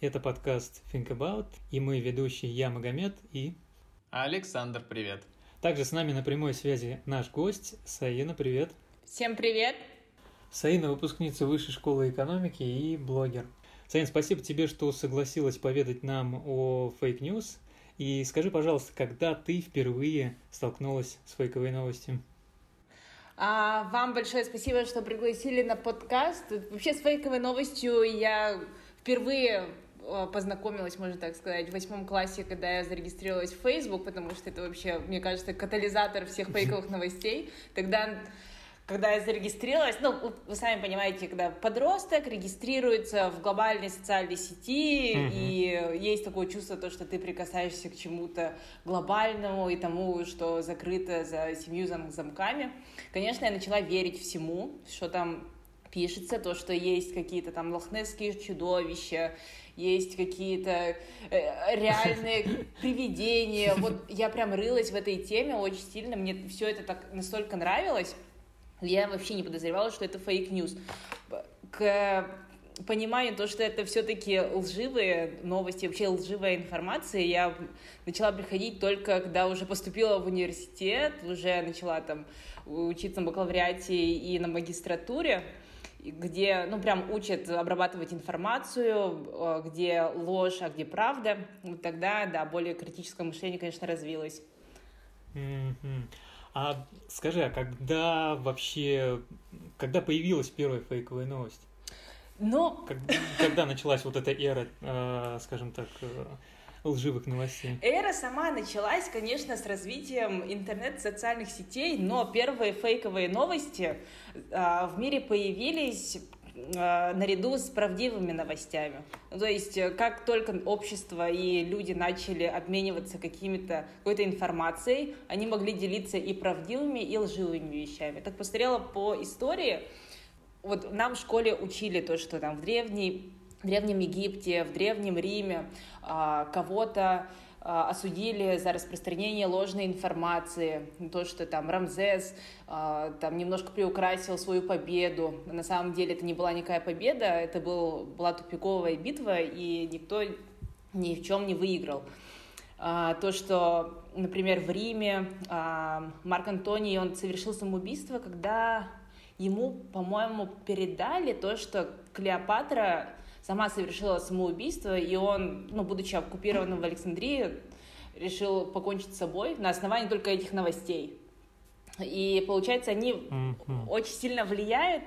Это подкаст Think About, и мы ведущие я, Магомед, и... Александр, привет. Также с нами на прямой связи наш гость Саина, привет. Всем привет. Саина – выпускница Высшей школы экономики и блогер. Саин, спасибо тебе, что согласилась поведать нам о fake news. И скажи, пожалуйста, когда ты впервые столкнулась с фейковой новостью? А, вам большое спасибо, что пригласили на подкаст. Вообще с фейковой новостью я впервые познакомилась, можно так сказать, в восьмом классе, когда я зарегистрировалась в Facebook, потому что это вообще, мне кажется, катализатор всех фейковых новостей. Тогда когда я зарегистрировалась, ну, вы сами понимаете, когда подросток регистрируется в глобальной социальной сети, mm-hmm. и есть такое чувство, то, что ты прикасаешься к чему-то глобальному и тому, что закрыто за семью зам- замками, конечно, я начала верить всему, что там пишется, то, что есть какие-то там лохнесские чудовища, есть какие-то э, реальные привидения. Вот я прям рылась в этой теме очень сильно, мне все это так настолько нравилось, я вообще не подозревала, что это fake news. К пониманию то, что это все-таки лживые новости, вообще лживая информация, я начала приходить только когда уже поступила в университет, уже начала там учиться на бакалавриате и на магистратуре, где, ну, прям учат обрабатывать информацию, э, где ложь, а где правда. Вот тогда, да, более критическое мышление, конечно, развилось. Mm-hmm. А скажи, а когда вообще, когда появилась первая фейковая новость? Ну... Когда, когда началась вот эта эра, э, скажем так, э, лживых новостей? Эра сама началась, конечно, с развитием интернет-социальных сетей, но первые фейковые новости э, в мире появились Э, наряду с правдивыми новостями. Ну, то есть, э, как только общество и люди начали обмениваться какими-то, какой-то информацией, они могли делиться и правдивыми, и лживыми вещами. Так посмотрела по истории, вот нам в школе учили то, что там в древней в Древнем Египте, в Древнем Риме а, кого-то а, осудили за распространение ложной информации, то, что там Рамзес а, там немножко приукрасил свою победу. На самом деле это не была никакая победа, это был, была тупиковая битва, и никто ни в чем не выиграл. А, то, что, например, в Риме Марк Антоний, он совершил самоубийство, когда ему, по-моему, передали то, что Клеопатра сама совершила самоубийство, и он, ну, будучи оккупированным в Александрии, решил покончить с собой на основании только этих новостей. И получается, они mm-hmm. очень сильно влияют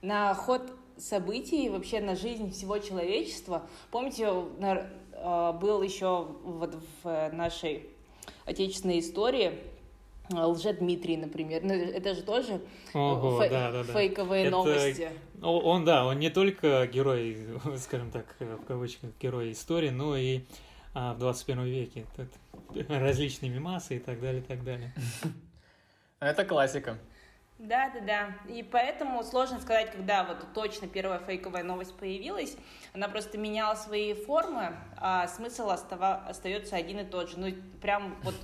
на ход событий вообще на жизнь всего человечества. Помните, э, был еще вот в нашей отечественной истории Лже Дмитрий, например. Ну, это же тоже Ого, фей- да, да, да. фейковые это... новости. Он, да, он не только герой, скажем так, в кавычках, герой истории, но и а, в 21 веке. Тут различные мемасы и так далее, и так далее. Это классика. Да, да, да. И поэтому сложно сказать, когда вот точно первая фейковая новость появилась. Она просто меняла свои формы, а смысл остава... остается один и тот же. Ну, прям вот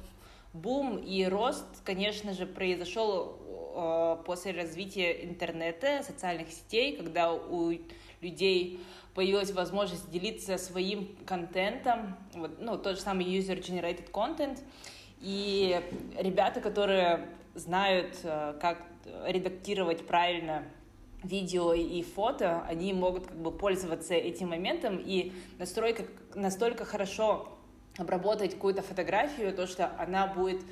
бум и рост, конечно же, произошел э, после развития интернета, социальных сетей, когда у людей появилась возможность делиться своим контентом, вот, ну, тот же самый user-generated content, и ребята, которые знают, э, как редактировать правильно видео и фото, они могут как бы пользоваться этим моментом и настройка настолько хорошо обработать какую-то фотографию, то, что она будет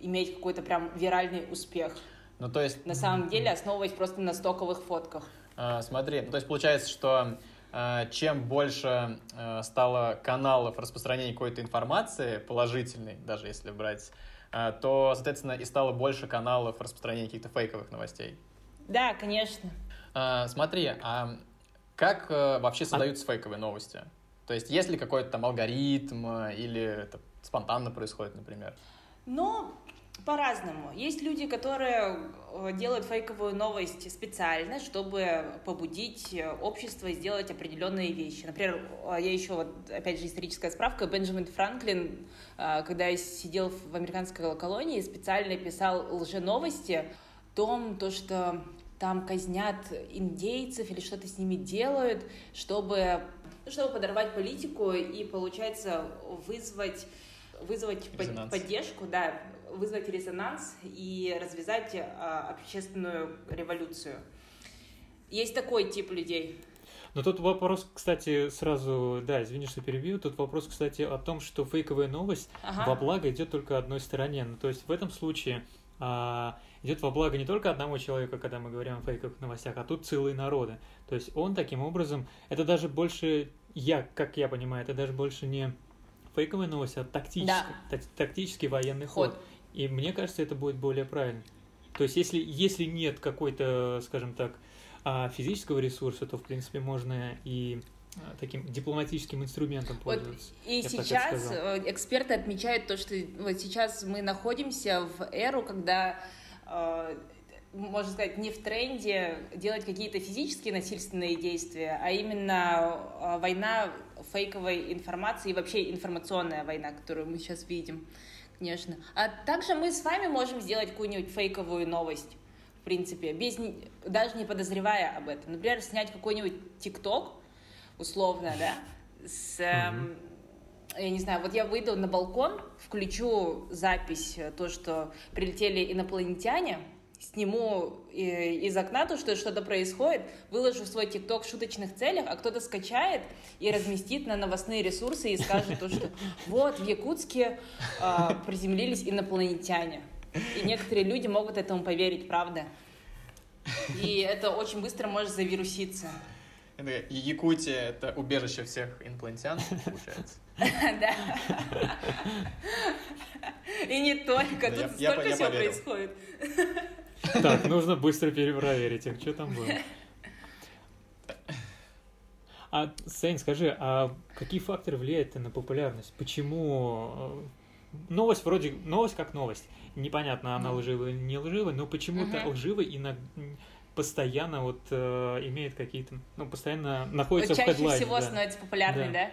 иметь какой-то прям виральный успех. Ну, то есть... На самом деле, основываясь просто на стоковых фотках. А, смотри, ну, то есть получается, что а, чем больше а, стало каналов распространения какой-то информации, положительной, даже если брать, а, то, соответственно, и стало больше каналов распространения каких-то фейковых новостей. Да, конечно. А, смотри, а как а, вообще создаются а... фейковые новости? То есть есть ли какой-то там алгоритм э, или это спонтанно происходит, например? Ну, по-разному. Есть люди, которые э, делают фейковую новость специально, чтобы побудить э, общество сделать определенные вещи. Например, я еще, вот, опять же, историческая справка, Бенджамин Франклин, когда сидел в американской колонии, специально писал лженовости о том, то, что там казнят индейцев или что-то с ними делают, чтобы чтобы подорвать политику и, получается, вызвать вызвать резонанс. поддержку, да, вызвать резонанс и развязать а, общественную революцию. Есть такой тип людей. Но тут вопрос, кстати, сразу, да, извини, что перебью, тут вопрос, кстати, о том, что фейковая новость ага. во благо идет только одной стороне. Ну, то есть в этом случае а, идет во благо не только одному человеку, когда мы говорим о фейковых новостях, а тут целые народы. То есть он таким образом, это даже больше, я, как я понимаю, это даже больше не фейковая новость, а тактический, да. тактический военный ход. ход. И мне кажется, это будет более правильно. То есть если, если нет какой-то, скажем так, а, физического ресурса, то, в принципе, можно и а, таким дипломатическим инструментом пользоваться. Вот и сейчас э, эксперты отмечают то, что вот сейчас мы находимся в эру, когда э, можно сказать, не в тренде делать какие-то физические насильственные действия, а именно э, война фейковой информации и вообще информационная война, которую мы сейчас видим, конечно. А также мы с вами можем сделать какую-нибудь фейковую новость, в принципе, без, даже не подозревая об этом. Например, снять какой-нибудь ТикТок, условно, да, с... Эм, я не знаю, вот я выйду на балкон, включу запись, э, то, что прилетели инопланетяне, сниму из окна то, что что-то происходит, выложу в свой ТикТок в шуточных целях, а кто-то скачает и разместит на новостные ресурсы и скажет то, что вот в Якутске э, приземлились инопланетяне. И некоторые люди могут этому поверить, правда. И это очень быстро может завируситься. Якутия — это убежище всех инопланетян, получается. Да. И не только, тут столько всего происходит. Так, нужно быстро перепроверить их, что там было. А, Сейн, скажи, а какие факторы влияют на популярность? Почему э, новость вроде новость как новость, непонятно, она лживая или не лживая, но почему-то угу. лживая и на, постоянно вот э, имеет какие-то, ну постоянно находится Чаще в хедлайне. всего да. становится популярной, да. да?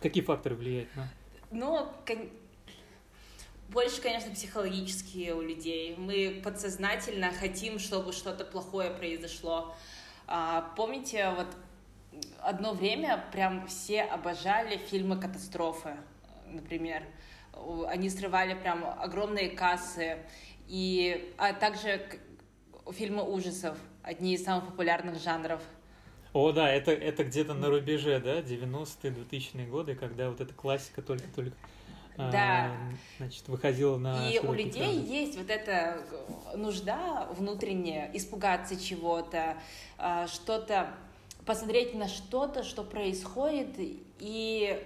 Какие факторы влияют на? Ну, больше, конечно, психологические у людей. Мы подсознательно хотим, чтобы что-то плохое произошло. А, помните, вот одно время прям все обожали фильмы катастрофы, например. Они срывали прям огромные кассы. И, а также фильмы ужасов, одни из самых популярных жанров. О, да, это, это где-то на рубеже, да, 90-е, 2000-е годы, когда вот эта классика только-только да. значит, выходила на И у людей экраны. есть вот эта нужда внутренняя испугаться чего-то, а, что-то, посмотреть на что-то, что происходит, и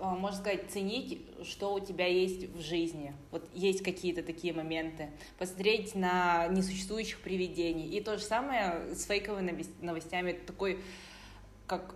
а, можно сказать, ценить, что у тебя есть в жизни. Вот есть какие-то такие моменты. Посмотреть на несуществующих привидений. И то же самое с фейковыми новостями. Такой, как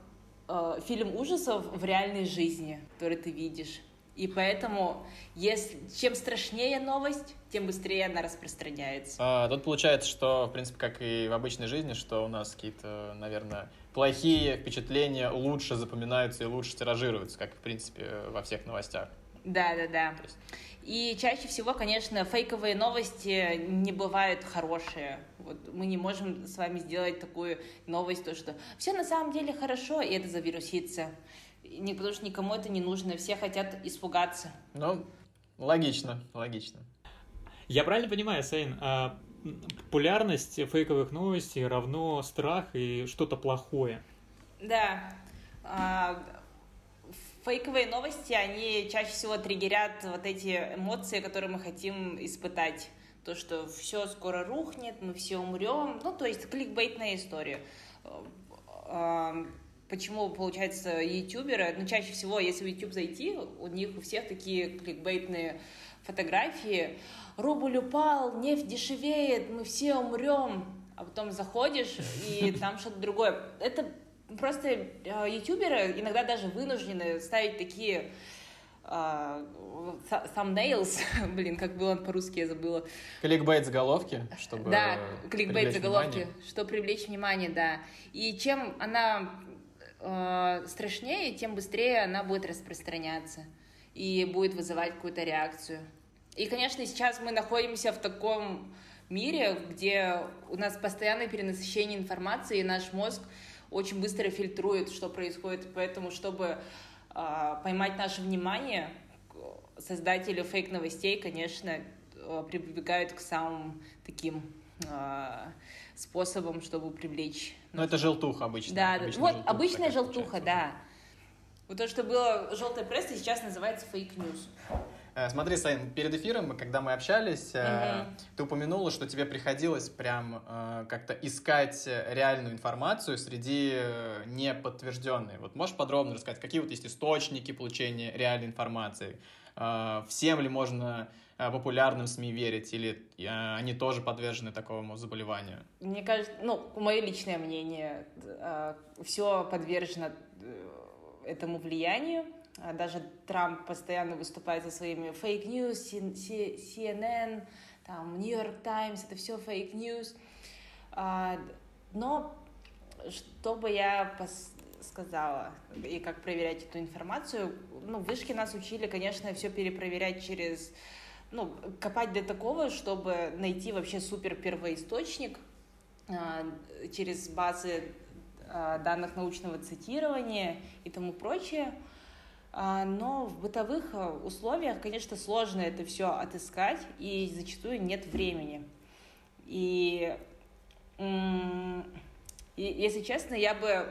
э, фильм ужасов в реальной жизни, который ты видишь. И поэтому, если, чем страшнее новость, тем быстрее она распространяется. А, тут получается, что, в принципе, как и в обычной жизни, что у нас какие-то, наверное, плохие впечатления лучше запоминаются и лучше тиражируются, как, в принципе, во всех новостях. Да, да, да. Есть... И чаще всего, конечно, фейковые новости не бывают хорошие. Вот мы не можем с вами сделать такую новость, то что все на самом деле хорошо, и это завирусится не, потому что никому это не нужно, все хотят испугаться. Ну, логично, логично. Я правильно понимаю, Сейн, а популярность фейковых новостей равно страх и что-то плохое? Да. А, фейковые новости, они чаще всего триггерят вот эти эмоции, которые мы хотим испытать. То, что все скоро рухнет, мы все умрем. Ну, то есть кликбейтная история а, почему, получается, ютуберы, ну, чаще всего, если в YouTube зайти, у них у всех такие кликбейтные фотографии. Рубль упал, нефть дешевеет, мы все умрем. А потом заходишь, и там что-то другое. Это просто э, ютуберы иногда даже вынуждены ставить такие uh, thumbnails, блин, как было по-русски, я забыла. Кликбейт заголовки, чтобы Да, кликбейт заголовки, чтобы привлечь внимание, да. И чем она э, страшнее, тем быстрее она будет распространяться и будет вызывать какую-то реакцию. И, конечно, сейчас мы находимся в таком мире, где у нас постоянное перенасыщение информации, и наш мозг, очень быстро фильтрует, что происходит, поэтому, чтобы э, поймать наше внимание, создатели фейк-новостей, конечно, э, прибегают к самым таким э, способам, чтобы привлечь. Ну, это желтуха обычно. Да, обычная вот желтуха обычная желтуха, да. Вот то, что было желтая пресса, сейчас называется fake news. Э, смотри, Саин, перед эфиром, когда мы общались, угу. ты упомянула, что тебе приходилось прям э, как-то искать реальную информацию среди неподтвержденной. Вот можешь подробно рассказать, какие вот есть источники получения реальной информации? Всем ли можно популярным СМИ верить, или они тоже подвержены такому заболеванию? Мне кажется, ну, мое личное мнение, все подвержено этому влиянию. А даже Трамп постоянно выступает со своими фейк news, CNN, там, New York Times, это все фейк news. А, но что бы я сказала и как проверять эту информацию, ну, вышки нас учили, конечно, все перепроверять через, ну, копать до такого, чтобы найти вообще супер первоисточник а, через базы данных научного цитирования и тому прочее. А, но в бытовых а, условиях, конечно, сложно это все отыскать, и зачастую нет времени. И, и если честно, я бы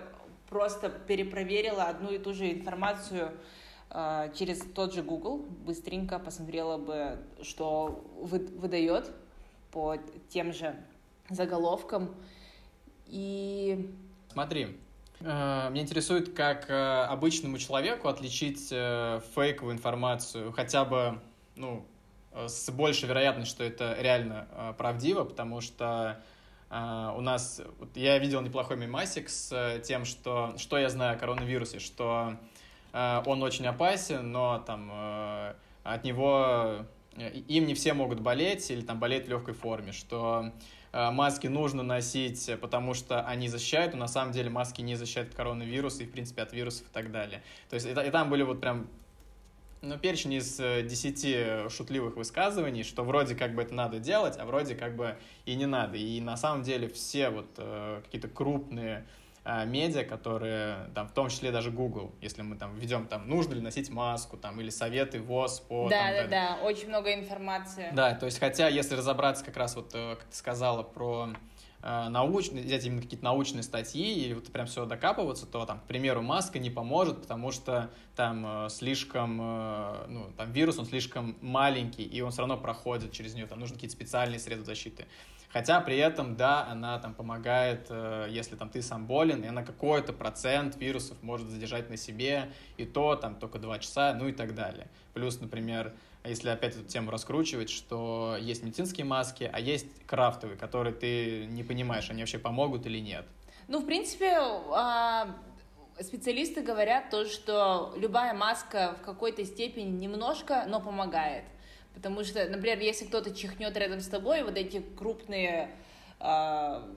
просто перепроверила одну и ту же информацию через тот же Google, быстренько посмотрела бы, что вы, выдает по тем же заголовкам. И... Смотри, Э, меня интересует, как э, обычному человеку отличить э, фейковую информацию, хотя бы, ну, с большей вероятностью, что это реально правдиво, потому что у нас, я видел неплохой мемасик с тем, что, что я знаю о коронавирусе, что он очень опасен, но там от него им не все могут болеть или там болеть в легкой форме, что Э, маски нужно носить, потому что они защищают, но на самом деле маски не защищают от коронавируса и, в принципе, от вирусов и так далее. То есть и, там были вот прям ну, перечень из э, десяти шутливых высказываний, что вроде как бы это надо делать, а вроде как бы и не надо. И на самом деле все вот э, какие-то крупные медиа, которые, там, в том числе даже Google, если мы там введем, там, нужно ли носить маску, там, или советы ВОЗ по... Да, там, да, да, да, очень много информации. Да, то есть, хотя, если разобраться как раз вот, э, как ты сказала, про э, научные, взять именно какие-то научные статьи или вот прям все докапываться, то там, к примеру, маска не поможет, потому что там э, слишком, э, ну, там вирус, он слишком маленький, и он все равно проходит через нее, там нужны какие-то специальные средства защиты. Хотя при этом, да, она там помогает, э, если там ты сам болен, и она какой-то процент вирусов может задержать на себе, и то там только два часа, ну и так далее. Плюс, например, если опять эту тему раскручивать, что есть медицинские маски, а есть крафтовые, которые ты не понимаешь, они вообще помогут или нет. Ну, в принципе, а, специалисты говорят то, что любая маска в какой-то степени немножко, но помогает. Потому что, например, если кто-то чихнет рядом с тобой, вот эти крупные э,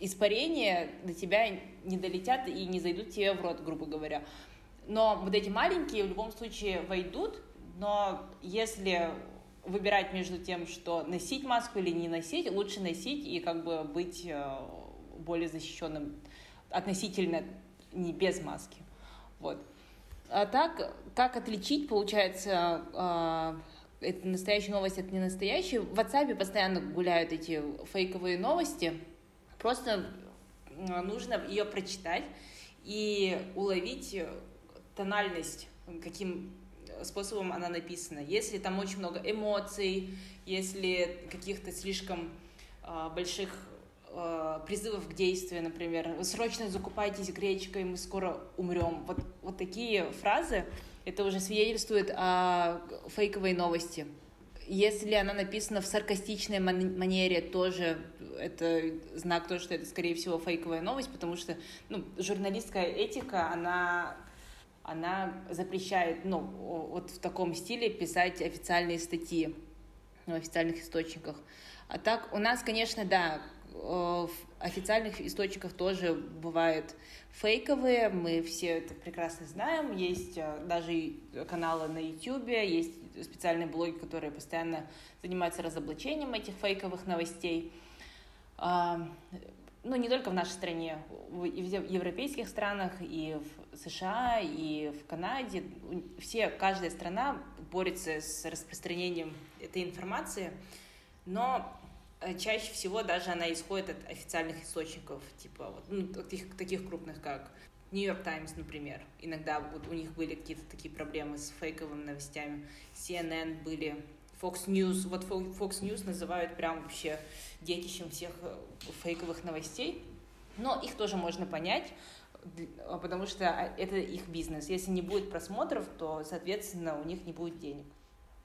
испарения до тебя не долетят и не зайдут тебе в рот, грубо говоря. Но вот эти маленькие в любом случае войдут, но если выбирать между тем, что носить маску или не носить, лучше носить и как бы быть э, более защищенным относительно не без маски. Вот. А так, как отличить, получается, э, это настоящая новость, это не настоящая. В WhatsApp постоянно гуляют эти фейковые новости. Просто нужно ее прочитать и уловить тональность, каким способом она написана. Если там очень много эмоций, если каких-то слишком э, больших э, призывов к действию, например, срочно закупайтесь гречкой, мы скоро умрем. Вот, вот такие фразы, это уже свидетельствует о фейковой новости. Если она написана в саркастичной манере, тоже это знак того, что это, скорее всего, фейковая новость, потому что ну, журналистская этика, она, она запрещает ну, вот в таком стиле писать официальные статьи в официальных источниках. А так у нас, конечно, да, в официальных источниках тоже бывают фейковые, мы все это прекрасно знаем, есть э, даже каналы на YouTube, есть специальные блоги, которые постоянно занимаются разоблачением этих фейковых новостей. А, ну, не только в нашей стране, и в европейских странах, и в США, и в Канаде, все, каждая страна борется с распространением этой информации, но чаще всего даже она исходит от официальных источников, типа вот, ну, таких, таких крупных, как York Times, например. Иногда вот у них были какие-то такие проблемы с фейковыми новостями. CNN были, Fox News, вот Fox News называют прям вообще детищем всех э, фейковых новостей. Но их тоже можно понять, потому что а, это их бизнес. Если не будет просмотров, то, соответственно, у них не будет денег.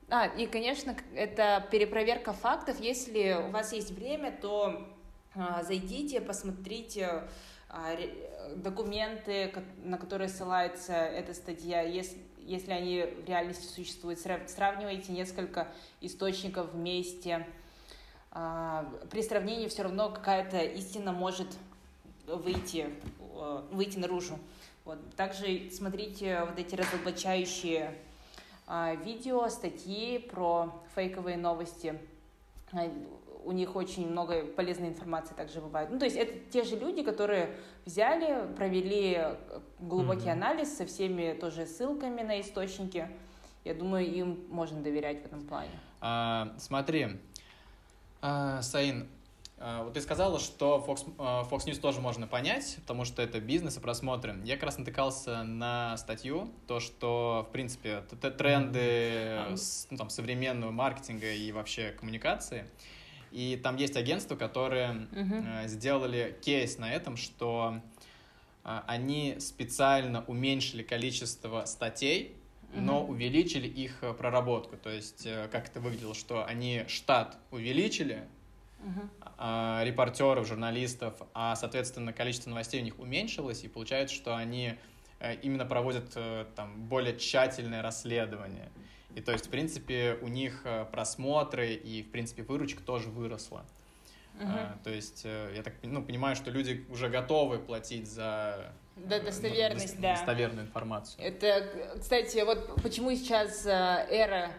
А, и, конечно, это перепроверка фактов. Если у вас есть время, то а, зайдите, посмотрите а, документы, на которые ссылается эта статья, если, если они в реальности существуют. Сравнивайте несколько источников вместе. А, при сравнении все равно какая-то истина может выйти, выйти наружу. Вот. Также смотрите вот эти разоблачающие видео, статьи про фейковые новости. А, у них очень много полезной информации также бывает. Ну, то есть это те же люди, которые взяли, провели глубокий mm-hmm. анализ со всеми тоже ссылками на источники. Я думаю, им можно доверять в этом плане. А, смотри, а, Саин, а, вот ты сказала, что Fox, а, Fox News тоже можно понять, потому что это бизнес и просмотры. Я как раз натыкался на статью, то, что, в принципе, тренды ну, там, современного маркетинга и вообще коммуникации. И там есть агентства, которые uh-huh. сделали кейс на этом, что они специально уменьшили количество статей, uh-huh. но увеличили их проработку. То есть, э, как это выглядело, что они штат увеличили, uh-huh. репортеров, журналистов, а, соответственно, количество новостей у них уменьшилось, и получается, что они э, именно проводят э, там более тщательное расследование. И то есть, в принципе, у них э, просмотры и, в принципе, выручка тоже выросла. Uh-huh. То есть, я так ну, понимаю, что люди уже готовы платить за да, достоверность, ну, да. достоверную информацию. Это, кстати, вот почему сейчас эра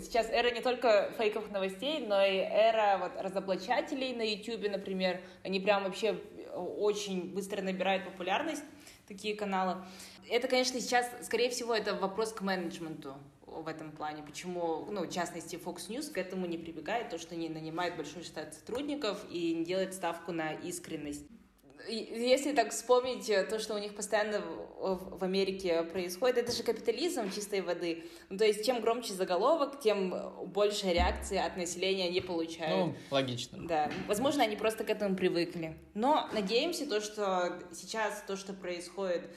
сейчас эра не только фейковых новостей, но и эра вот разоблачателей на YouTube, например. Они прям вообще очень быстро набирают популярность, такие каналы. Это, конечно, сейчас, скорее всего, это вопрос к менеджменту в этом плане. Почему, ну, в частности, Fox News к этому не прибегает, то, что не нанимает большой штат сотрудников и не делает ставку на искренность. Если так вспомнить э, то, что у них постоянно в Америке происходит, это же капитализм чистой воды. Ну, то есть, чем громче заголовок, тем больше реакции от населения они получают. Ну, логично. Да. Возможно, они просто к этому привыкли. Но надеемся, то, что сейчас то, что происходит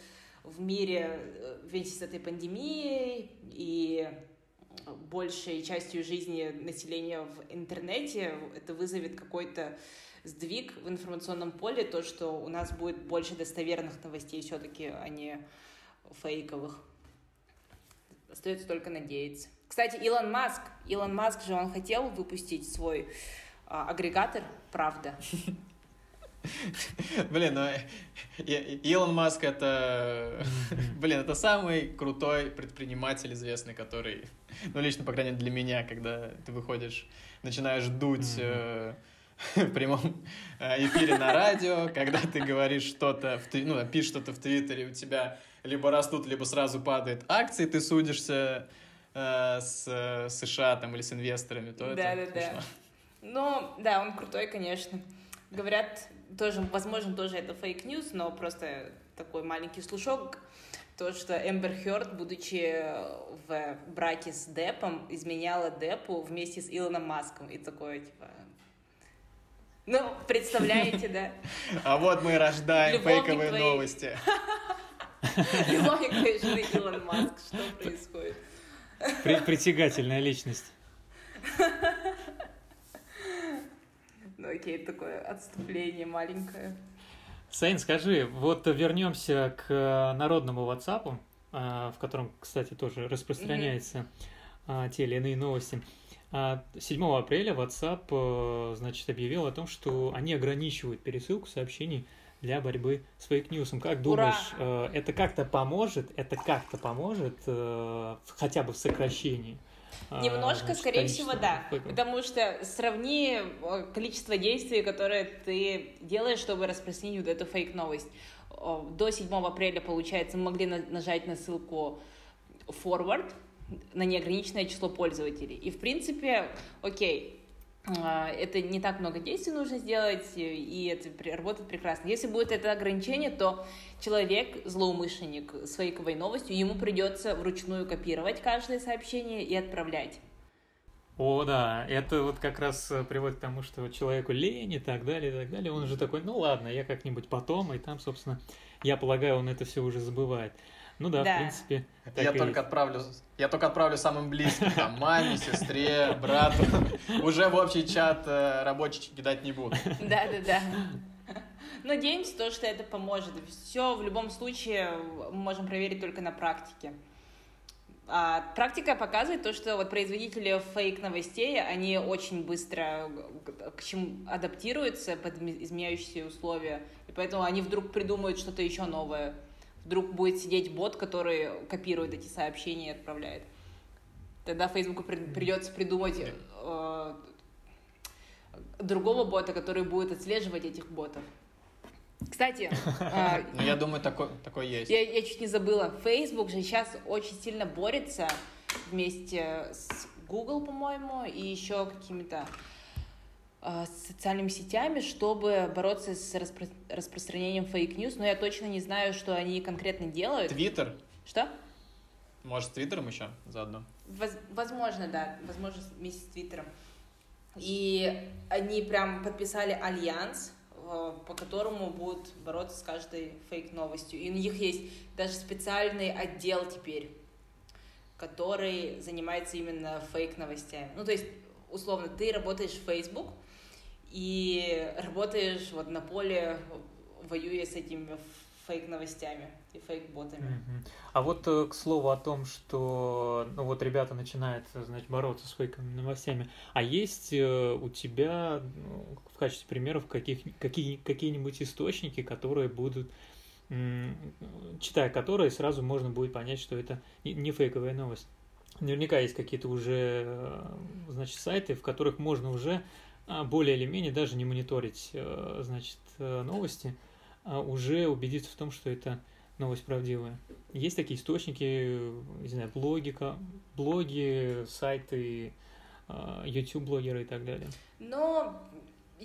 в мире э, вместе с этой пандемией и большей частью жизни населения в интернете, это вызовет какой-то сдвиг в информационном поле, то, что у нас будет больше достоверных новостей все-таки, а не фейковых. Остается только надеяться. Кстати, Илон Маск, Илон Маск же, он хотел выпустить свой а, агрегатор «Правда». Блин, ну Илон Маск это, блин, это самый крутой предприниматель известный, который, ну лично, по крайней мере, для меня, когда ты выходишь, начинаешь дуть в прямом э, эфире на радио, когда ты говоришь что-то, ну, пишешь что-то в Твиттере, у тебя либо растут, либо сразу падают акции, ты судишься э, с э, США там или с инвесторами, то да, это Да, да, да. Ну, да, он крутой, конечно. Говорят, тоже, возможно, тоже это fake news, но просто такой маленький слушок, то, что Эмбер Хёрд, будучи в браке с Депом, изменяла Депу вместе с Илоном Маском. И такое, типа, ну, представляете, да. А вот мы рождаем фейковые новости. Любовник твоей жены Илон Маск. Что происходит? Притягательная личность. Ну окей, такое отступление маленькое. Сейн, скажи, вот вернемся к народному WhatsApp, а, в котором, кстати, тоже распространяются mm-hmm. те или иные новости. 7 а апреля WhatsApp, э, значит, объявил о том, что они ограничивают пересылку сообщений для борьбы с фейк-ньюсом. Как думаешь, Ура! Э, это как-то поможет, это как-то поможет э, хотя бы в сокращении а, Немножко, значит, скорее всего, да. фейков. Потому что сравни количество действий, которые ты делаешь, чтобы распространить вот эту фейк-новость. До 7 апреля, получается, мы могли на- нажать на ссылку forward на неограниченное число пользователей. И, в принципе, окей, а, это не так много действий нужно сделать, и это работает прекрасно. Если будет это ограничение, то человек, злоумышленник с фейковой новостью, ему придется вручную копировать каждое сообщение и отправлять. О, да, это вот как раз э, приводит к тому, что человеку лень и так далее, и так далее. Он уже такой, ну ладно, я как-нибудь потом, и там, собственно, я полагаю, он это все уже забывает. Ну да, Да. в принципе, Я и только отправлю, я только отправлю самым близким, там, маме, сестре, брату. Уже в общий чат э, рабочий кидать не буду. Да-да-да. Надеемся, то, что это поможет. Все в любом случае мы можем проверить только на практике. А практика показывает то, что вот производители фейк-новостей, они очень быстро к чему адаптируются под изме- изменяющиеся условия, и поэтому они вдруг придумают что-то еще новое. Вдруг будет сидеть бот, который копирует эти сообщения и отправляет. Тогда Фейсбуку при- придется придумать э, другого бота, который будет отслеживать этих ботов. Кстати, Ну, я думаю, такой, такой есть. я, я чуть не забыла. Facebook же сейчас очень сильно борется вместе с Google, по-моему, и еще какими-то а, социальными сетями, чтобы бороться с распро- распространением fake news. Но я точно не знаю, что они конкретно делают. Твиттер? Что? Может, с Твиттером еще заодно? Воз- возможно, да, возможно, вместе с Твиттером. И они прям подписали альянс, по которому будут бороться с каждой фейк-новостью. И у них есть даже специальный отдел теперь, который занимается именно фейк-новостями. Ну, то есть, условно, ты работаешь в Facebook и работаешь вот на поле, воюя с этими фейк-новостями и фейк-ботами. А вот, э, к слову о том, что ну вот ребята начинают, значит, бороться с фейковыми новостями, а есть э, у тебя ну, в качестве примеров каких, какие, какие-нибудь источники, которые будут, читая которые, сразу можно будет понять, что это не, фейковая новость. Наверняка есть какие-то уже, э, значит, сайты, в которых можно уже более или менее даже не мониторить, э, значит, э, новости, а уже убедиться в том, что это новость правдивая. Есть такие источники, не знаю, блоги, ка- блоги, сайты, а, YouTube-блогеры и так далее. Но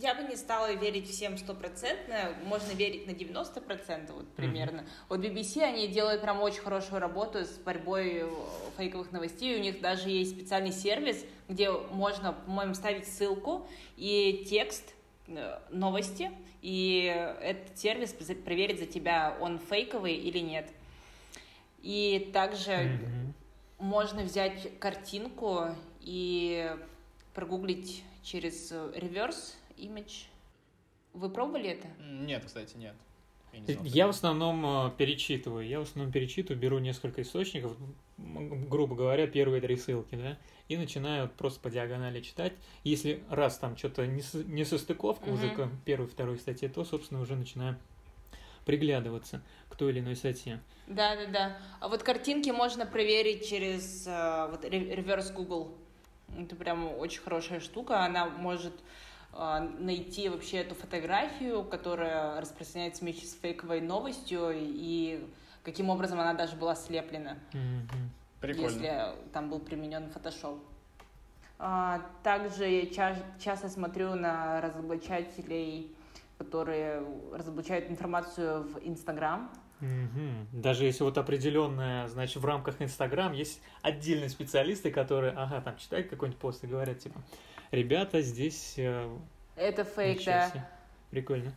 я бы не стала верить всем стопроцентно, можно верить на 90% вот примерно. Вот BBC, они делают прям очень хорошую работу с борьбой э, фейковых новостей, у них даже есть специальный сервис, где можно, по-моему, ставить ссылку и текст э, новости, и этот сервис проверит за тебя, он фейковый или нет. И также Мгм. можно взять картинку и прогуглить через э, reverse image. Вы пробовали это? Нет, кстати, нет. Я, знал, Я в основном э, перечитываю. Я в основном перечитываю, беру несколько источников, грубо говоря, первые три ссылки, да, и начинаю просто по диагонали читать. Если раз там что-то не, со- не состыковка уже Мгм. к первой, второй статье, то, собственно, уже начинаю приглядываться к той или иной статье. Да, да, да. А вот картинки можно проверить через э, вот ре- reverse Google. Это прям очень хорошая штука. Она может найти вообще эту фотографию, которая распространяется вместе с фейковой новостью, и каким образом она даже была слеплена. Мгм. Прикольно. если там был применен Photoshop. А, Также я ча- часто смотрю на разоблачателей, которые разоблачают информацию в Инстаграм. Мгм. Даже если вот определенная, значит, в рамках Инстаграм есть отдельные специалисты, которые, ага, там читают какой-нибудь пост и говорят, типа, ребята, здесь... э, Это фейк, да. себе». Прикольно.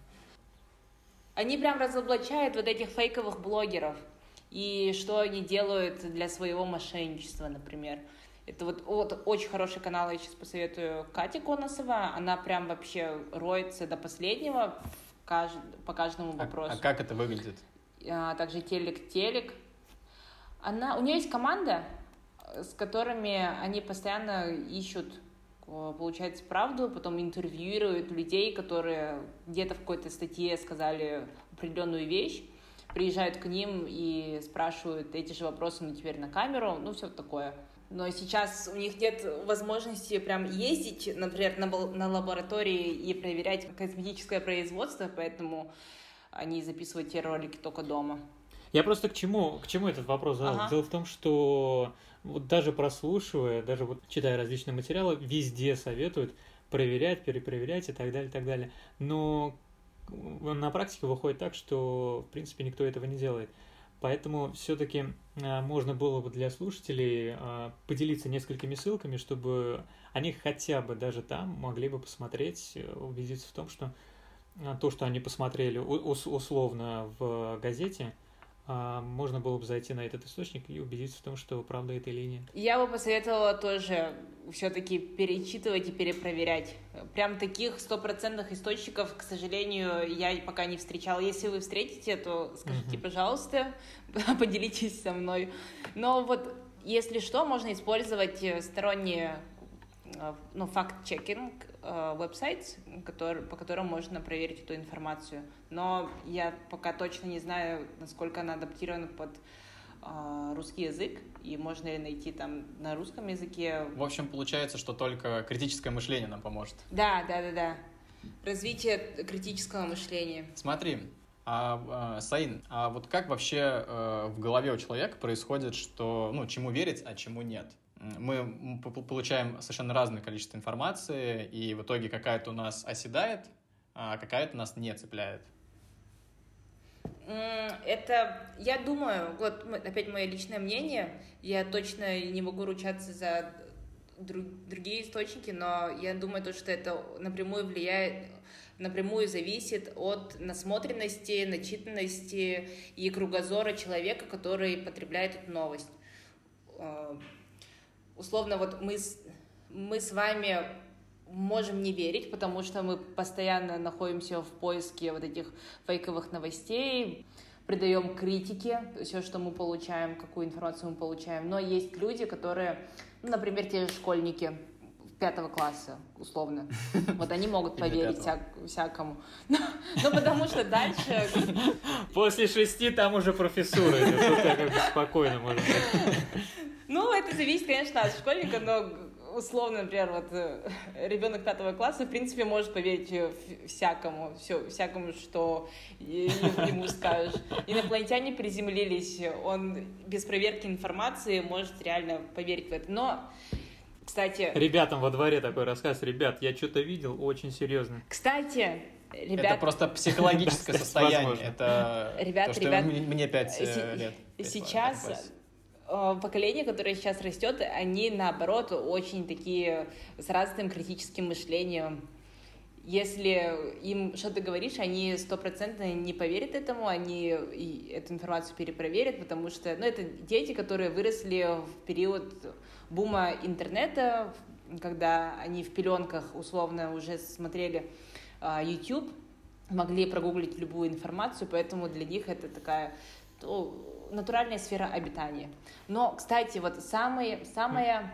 Они прям разоблачают вот этих фейковых блогеров и что они делают для своего мошенничества, например. Это вот, вот очень хороший канал, я сейчас посоветую Катя Коносова. Она прям вообще роется до последнего в кажд- по каждому А- вопросу. А, как это выглядит? а, также телек-телек. Она, у нее есть команда, э, с которыми они постоянно ищут, э, получается, правду, потом интервьюируют людей, которые где-то в какой-то статье сказали определенную вещь, приезжают к ним и спрашивают эти же вопросы, но теперь на камеру, ну, все такое. но сейчас у них нет возможности прям ездить, например, на, на лаборатории и проверять косметическое производство, поэтому они записывают те ролики только дома. Я просто к чему, к чему этот вопрос задал? Ага. Дело в том, что вот даже прослушивая, даже вот читая различные материалы, везде советуют проверять, перепроверять и так далее, и так далее. Но на практике выходит так, что, в принципе, никто этого не делает. Поэтому все-таки а, можно было бы для слушателей а, поделиться несколькими ссылками, чтобы они хотя бы даже там могли бы посмотреть, э, убедиться в том, что то, что они посмотрели условно в газете, можно было бы зайти на этот источник и убедиться в том, что правда это или нет. Я бы посоветовала тоже все-таки перечитывать и перепроверять. Прям таких стопроцентных источников, к сожалению, я пока не встречала. Если вы встретите, то скажите, uh-huh. пожалуйста, поделитесь со мной. Но вот если что, можно использовать сторонние Э, ну, факт-чекинг э, веб-сайт, который, по которому можно проверить эту информацию. Но я пока точно не знаю, насколько она адаптирована под э, русский язык, и можно ли найти там на русском языке. В общем, получается, что только критическое мышление нам поможет. Да, да, да, да. Развитие критического мышления. Смотри, а, а, Саин, а вот как вообще э, в голове у человека происходит, что, ну, чему верить, а чему нет? Мы получаем совершенно разное количество информации, и в итоге какая-то у нас оседает, а какая-то нас не цепляет. Это, я думаю, вот опять мое личное мнение, я точно не могу ручаться за другие источники, но я думаю, то, что это напрямую влияет, напрямую зависит от насмотренности, начитанности и кругозора человека, который потребляет эту новость а, условно, вот мы, мы с вами можем не верить, потому что мы постоянно находимся в поиске вот этих фейковых новостей, придаем критике все, что мы получаем, какую информацию мы получаем. Но есть люди, которые, ну, например, те же школьники пятого класса, условно. Вот они могут поверить всяк, всякому. Но, но потому что дальше... После шести там уже профессура. Тут как бы спокойно можно ну, это зависит, конечно, от школьника, но условно, например, вот э, ребенок пятого класса, в принципе, может поверить всякому, все, всякому, что ему скажешь. Инопланетяне приземлились, он без проверки информации может реально поверить в это. Но, кстати... Ребятам во дворе такой рассказ. Ребят, я что-то видел, очень серьезно. Кстати, Ребят... Это просто психологическое состояние. Это ребят, то, что ребят, мне пять э, лет. Сейчас Э, поколение, которое сейчас растет, они наоборот очень такие с разным критическим мышлением. Если им что-то говоришь, они стопроцентно не поверят этому, они эту информацию перепроверят, потому что ну, это дети, которые выросли в период бума интернета, когда они в пеленках условно уже смотрели uh, YouTube, могли прогуглить любую информацию, поэтому для них это такая натуральная сфера обитания. Но, кстати, вот самые, самая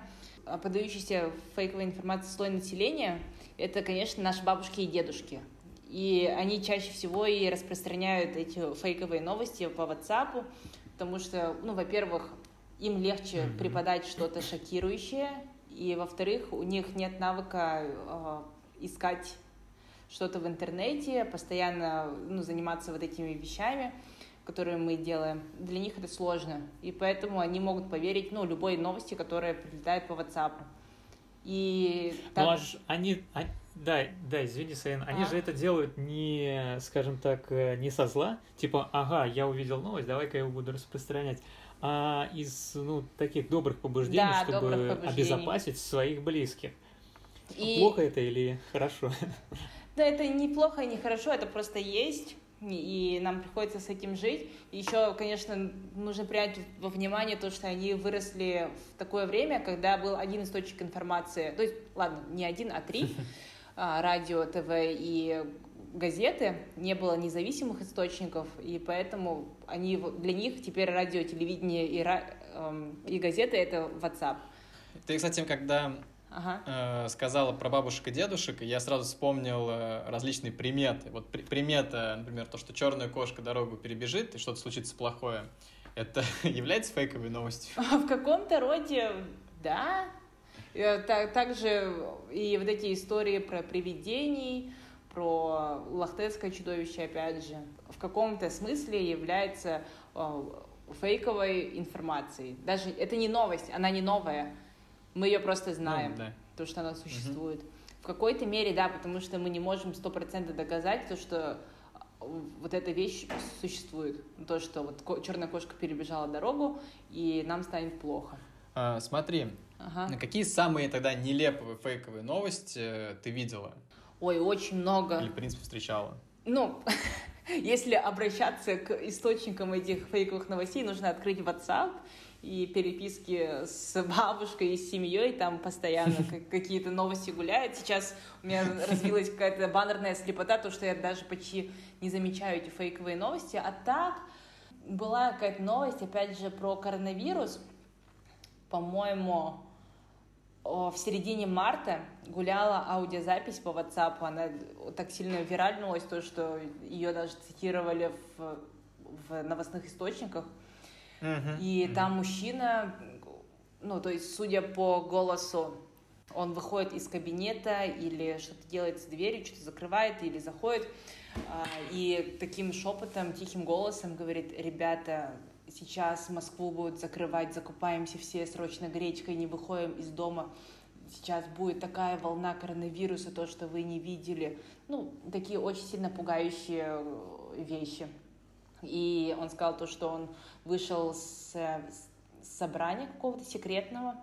подающаяся фейковой информации слой населения — это, конечно, наши бабушки и дедушки. И они чаще всего и распространяют эти фейковые новости по WhatsApp, потому что, ну, во-первых, им легче mm-hmm. преподать что-то шокирующее, и, во-вторых, у них нет навыка э, искать что-то в интернете, постоянно ну, заниматься вот этими вещами которые мы делаем, для них это сложно. И поэтому они могут поверить, ну, любой новости, которая прилетает по WhatsApp. И так... Ну, аж они, они, да, да, извини, Сайн, они а? же это делают не, скажем так, э, не со зла, типа, ага, я увидел новость, давай-ка я его буду распространять, а из, ну, таких добрых побуждений, да, чтобы добрых побуждений. обезопасить своих близких. И... Плохо это или хорошо? Да, это не плохо и не хорошо, это просто есть и нам приходится с этим жить. Еще, конечно, нужно принять во внимание то, что они выросли в такое время, когда был один источник информации, то есть, ладно, не один, а три, а, радио, ТВ и газеты, не было независимых источников, и поэтому они, для них теперь радио, телевидение и, эм, и газеты — это WhatsApp. Ты, кстати, когда ага. э, сказала про бабушек и дедушек, я сразу вспомнил э, различные приметы. Вот при, примета, например, то, что черная кошка дорогу перебежит, и что-то случится плохое. Это является фейковой новостью? В каком-то роде Да. Также и вот эти истории про привидений, про лохтецкое чудовище, опять же, в каком-то смысле является э, фейковой информацией. Даже это не новость, она не новая. Мы ее просто знаем, ну, да. то, что она существует. Угу. В какой-то мере, да, потому что мы не можем сто процентов доказать то, что вот эта вещь существует. То, что вот черная кошка перебежала дорогу, и нам станет плохо. А, смотри, ага. какие самые тогда нелепые фейковые новости э, ты видела? Ой, очень много. Или, в принципе, встречала? Ну, если обращаться к источникам этих фейковых новостей, нужно открыть WhatsApp и переписки с бабушкой и с семьей, там постоянно какие-то новости гуляют. Сейчас у меня развилась какая-то баннерная слепота, то, что я даже почти не замечаю эти фейковые новости. А так, была какая-то новость, опять же, про коронавирус. По-моему, в середине марта гуляла аудиозапись по WhatsApp. Она так сильно виральнулась, то, что ее даже цитировали в, в новостных источниках. Uh-huh. И uh-huh. там мужчина, ну, то есть, судя по голосу, он выходит из кабинета или что-то делает с дверью, что-то закрывает или заходит, а, и таким шепотом, тихим голосом говорит, ребята, сейчас Москву будут закрывать, закупаемся все срочно гречкой, не выходим из дома, сейчас будет такая волна коронавируса, то, что вы не видели. Ну, такие очень сильно пугающие э, вещи. И он сказал то, что он вышел с, с собрания какого-то секретного,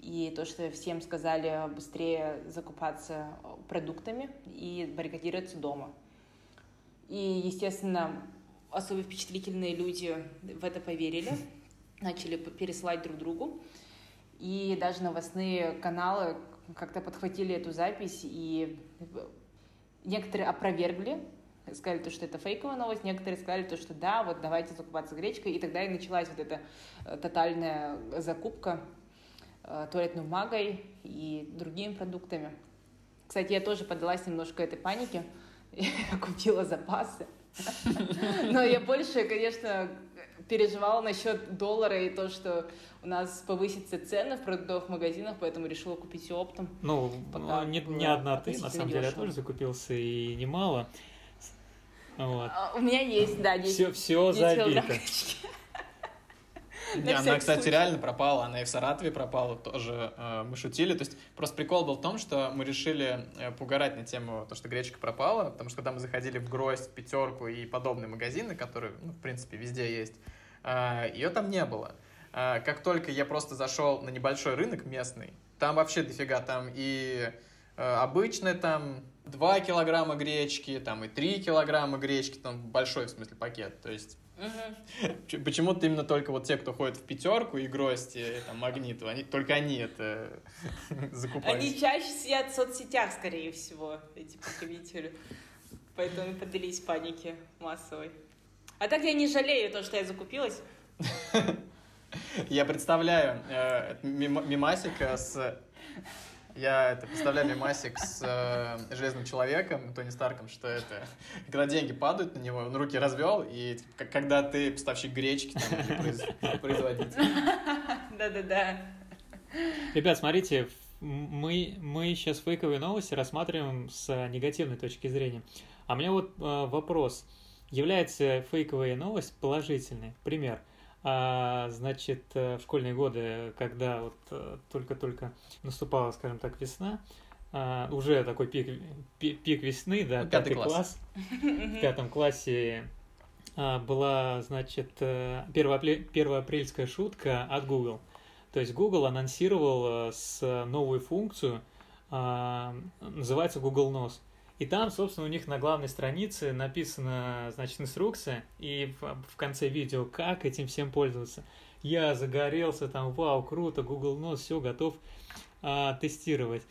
и то, что всем сказали быстрее закупаться продуктами и баррикадироваться дома. И, естественно, особо впечатлительные люди в это поверили, начали пересылать друг другу. И даже новостные каналы как-то подхватили эту запись, и некоторые опровергли, сказали то, что это фейковая новость, некоторые сказали то, что да, вот давайте закупаться гречкой, и тогда и началась вот эта э, тотальная закупка э, туалетной бумагой и другими продуктами. Кстати, я тоже поддалась немножко этой панике, купила запасы. Но я больше, конечно, переживала насчет доллара и то, что у нас повысятся цены в продуктовых магазинах, поэтому решила купить оптом. Ну, ну не, не одна ты, на самом деле, я тоже закупился и немало. Вот. А, у меня есть, да, 10 Все, все забито. Не, она, кстати, реально пропала, она и в Саратове пропала тоже. Э, мы шутили, то есть просто прикол был в том, что мы решили э, поугарать на тему то, что гречка пропала, потому что когда мы заходили в Гроздь, Пятерку и подобные магазины, которые, ну, в принципе, везде есть, э, ее там не было. Как только я просто зашел на небольшой рынок местный, там вообще дофига, там и обычная там 2 килограмма гречки, там и 3 килограмма гречки, там большой, в смысле, пакет. То есть Угу. Почему-то именно только вот те, кто ходит в пятерку и грости, там, магниту, они, только они это закупают. Они чаще сидят в соцсетях, скорее всего, эти потребители. Поэтому подались панике массовой. А так я не жалею то, что я закупилась. Я представляю э, мимасик с я это представляю мемасик с э, Железным Человеком, Тони Старком, что это, когда деньги падают на него, он руки развел, и типа, когда ты поставщик гречки, там, произ, производитель. Да-да-да. Ребят, смотрите, мы, мы сейчас фейковые новости рассматриваем с негативной точки зрения. А у меня вот э, вопрос. Является фейковая новость положительной? Пример – а, значит, э, в школьные годы, когда вот э, только-только наступала, скажем так, весна, а, уже такой пик, пик, пик весны, да, ну, пятый, класс. класс. В пятом классе а, была, значит, 1 э, апрельская шутка от Google. То есть Google анонсировал с новую функцию, называется Google Nose. И там, собственно, у них на главной странице написана, значит, инструкция, и в, в конце видео, как этим всем пользоваться. Я загорелся, там, вау, круто, Google Nose, все, готов а, тестировать.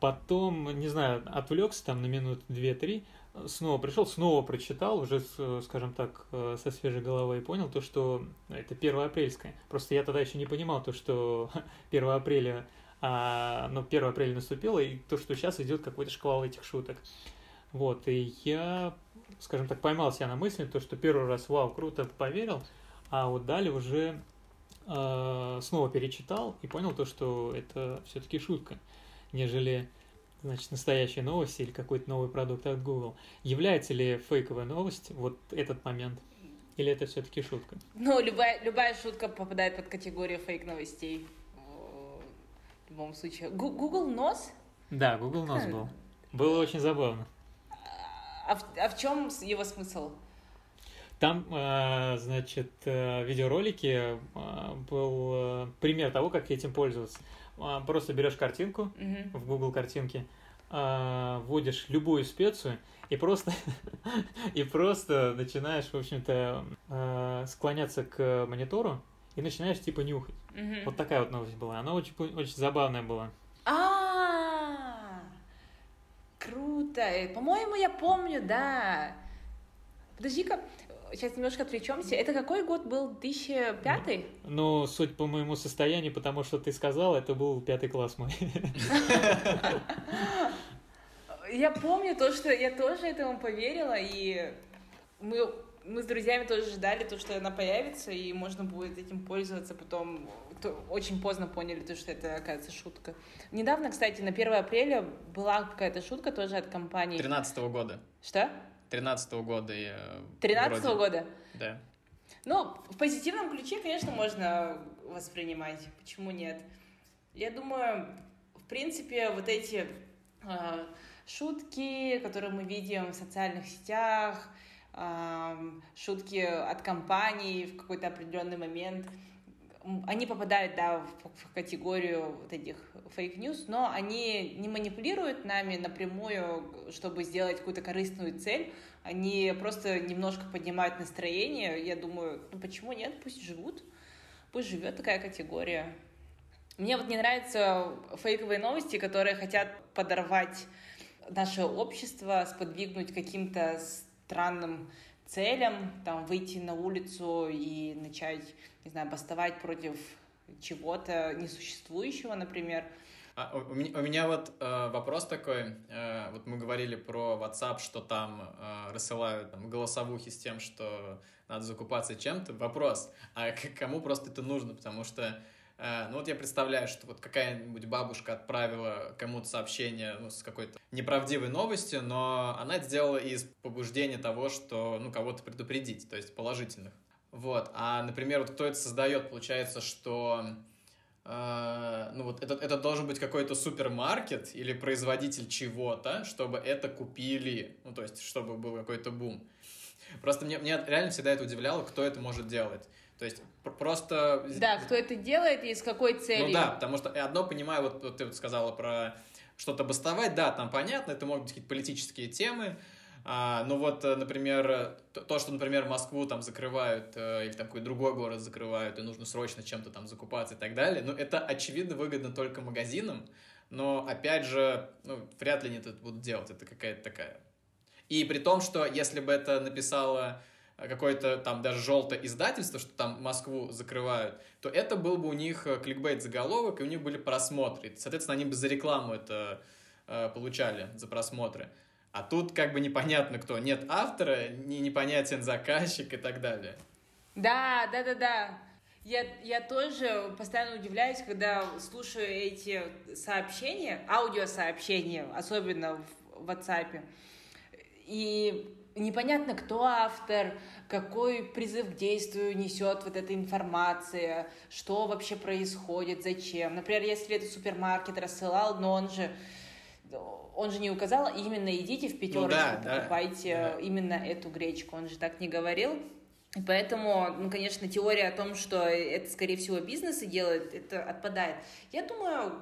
Потом, не знаю, отвлекся там на минут 2-3, снова пришел, снова прочитал, уже, скажем так, э, со свежей головой понял то, что это 1 апрельское. Просто я тогда еще не понимал то, что 1 апреля а, ну, 1 апреля наступило, и то, что сейчас идет какой-то шквал этих шуток. Вот, и я, скажем так, поймал себя на мысли, то, что первый раз, вау, круто, поверил, а вот далее уже э, снова перечитал и понял то, что это все-таки шутка, нежели значит, настоящая новость или какой-то новый продукт от Google. Является ли фейковая новость вот этот момент? Или это все-таки шутка? Ну, любая, любая шутка попадает под категорию фейк-новостей. В любом случае. Google нос? Да, Google нос был. Было очень забавно. А в, а в чем его смысл? Там, э, значит, э, в видеоролике э, был э, пример того, как этим пользоваться. Э, Просто берешь картинку Мгм. в Google картинке, э, вводишь любую специю и просто и просто начинаешь, в общем-то, э, склоняться к монитору и начинаешь типа нюхать. Мгм. Вот такая вот новость была. Она очень очень забавная была. А, круто. Э, По-моему, я помню, да. Подожди-ка, сейчас немножко отвлечемся. Это какой год был? 2005? Но суть по моему состоянию, потому что ты сказал, это был пятый класс мой. Я помню то, что я тоже этому поверила, и мы, мы с друзьями тоже ждали то, что она появится, и можно будет этим пользоваться. Потом то- очень поздно поняли то, что это, оказывается, шутка. Недавно, кстати, на 1 апреля была какая-то шутка тоже от компании. 13 года. Что? 13 года я... 13 вроде- года? Да. Ну, в позитивном ключе, конечно, можно воспринимать. Почему нет? Я думаю, в принципе, вот эти э, шутки, которые мы видим в социальных сетях, шутки от компаний в какой-то определенный момент, они попадают, да, в, категорию вот этих fake news, но они не манипулируют нами напрямую, чтобы сделать какую-то корыстную цель, они просто немножко поднимают настроение. Я думаю, ну почему нет, пусть живут, пусть живет такая категория. Мне вот не нравятся фейковые новости, которые хотят подорвать наше общество, сподвигнуть каким-то странным целям, там, выйти на улицу и начать, не знаю, бастовать против чего-то несуществующего, например. А, у, у меня, вот э, вопрос такой. Э, вот мы говорили про WhatsApp, что там э, рассылают там, голосовухи с тем, что надо закупаться чем-то. Вопрос, а к кому просто это нужно? Потому что, ну вот я представляю, что вот какая-нибудь бабушка отправила кому-то сообщение ну, с какой-то неправдивой новостью, но она это сделала из побуждения того, что, ну, кого-то предупредить, то есть положительных. Вот. А, например, вот кто это создает, получается, что э, ну вот это, это должен быть какой-то супермаркет или производитель чего-то, чтобы это купили, ну то есть чтобы был какой-то бум. Просто мне, мне реально всегда это удивляло, кто это может делать. То есть пр- просто... Да, кто это делает и с какой целью? Ну да, потому что я одно понимаю, вот, вот ты вот сказала про что-то бастовать, да, там понятно, это могут быть какие-то политические темы, а, ну вот, э, например, то, то, что, например, Москву там закрывают э, или там какой-то другой город закрывают, и нужно срочно чем-то там закупаться и так далее, ну это очевидно выгодно только магазинам, но опять же, ну, вряд ли они это будут делать, это какая-то такая... И при том, что если бы это написало какое-то там даже желтое издательство, что там Москву закрывают, то это был бы у них э, кликбейт заголовок, и у них были просмотры. Соответственно, они бы за рекламу это э, получали, за просмотры. А тут как бы непонятно кто. Нет автора, не, непонятен заказчик и так далее. Да, да, да, да. Я, я тоже постоянно удивляюсь, когда слушаю эти сообщения, аудиосообщения, особенно в WhatsApp. И непонятно, кто автор, какой призыв к действию несет вот эта информация, что вообще происходит, зачем. Например, если это супермаркет рассылал, но он же он же не указал именно идите в пятерочку, Ну да, да, покупайте да. именно эту гречку. Он же так не говорил. И поэтому, ну, конечно, теория о том, что это, скорее всего, бизнесы делают, это отпадает. Я думаю,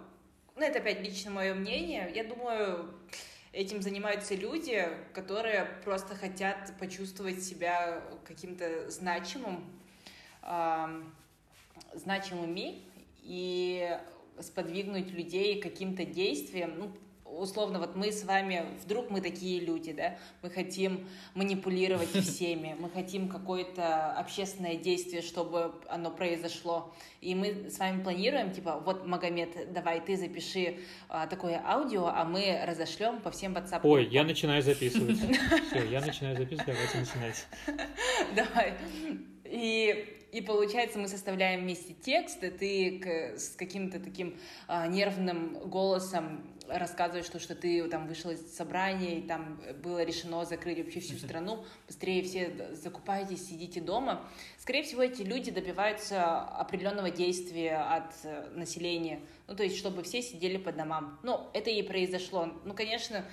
ну, это опять лично мое мнение, я думаю, этим занимаются люди, которые просто хотят почувствовать себя каким-то значимым, ам, значимыми и сподвигнуть людей каким-то действиям, ну, условно, вот мы с вами, вдруг мы такие люди, да, мы хотим манипулировать всеми, мы хотим какое-то общественное действие, чтобы оно произошло, и мы с вами планируем, типа, вот, Магомед, давай ты запиши а, такое аудио, а мы разошлем по всем WhatsApp. Ой, я начинаю записывать. Все, я начинаю записывать, давайте начинать. Давай. И и получается, мы составляем вместе текст, и ты с каким-то таким а, нервным голосом рассказываешь, что, что ты там вышел из собрания, и там было решено закрыть вообще всю страну, быстрее все закупайтесь, сидите дома. Скорее всего, эти люди добиваются определенного действия от э, населения, ну, то есть, чтобы все сидели по домам. Ну, это и произошло. Ну, конечно,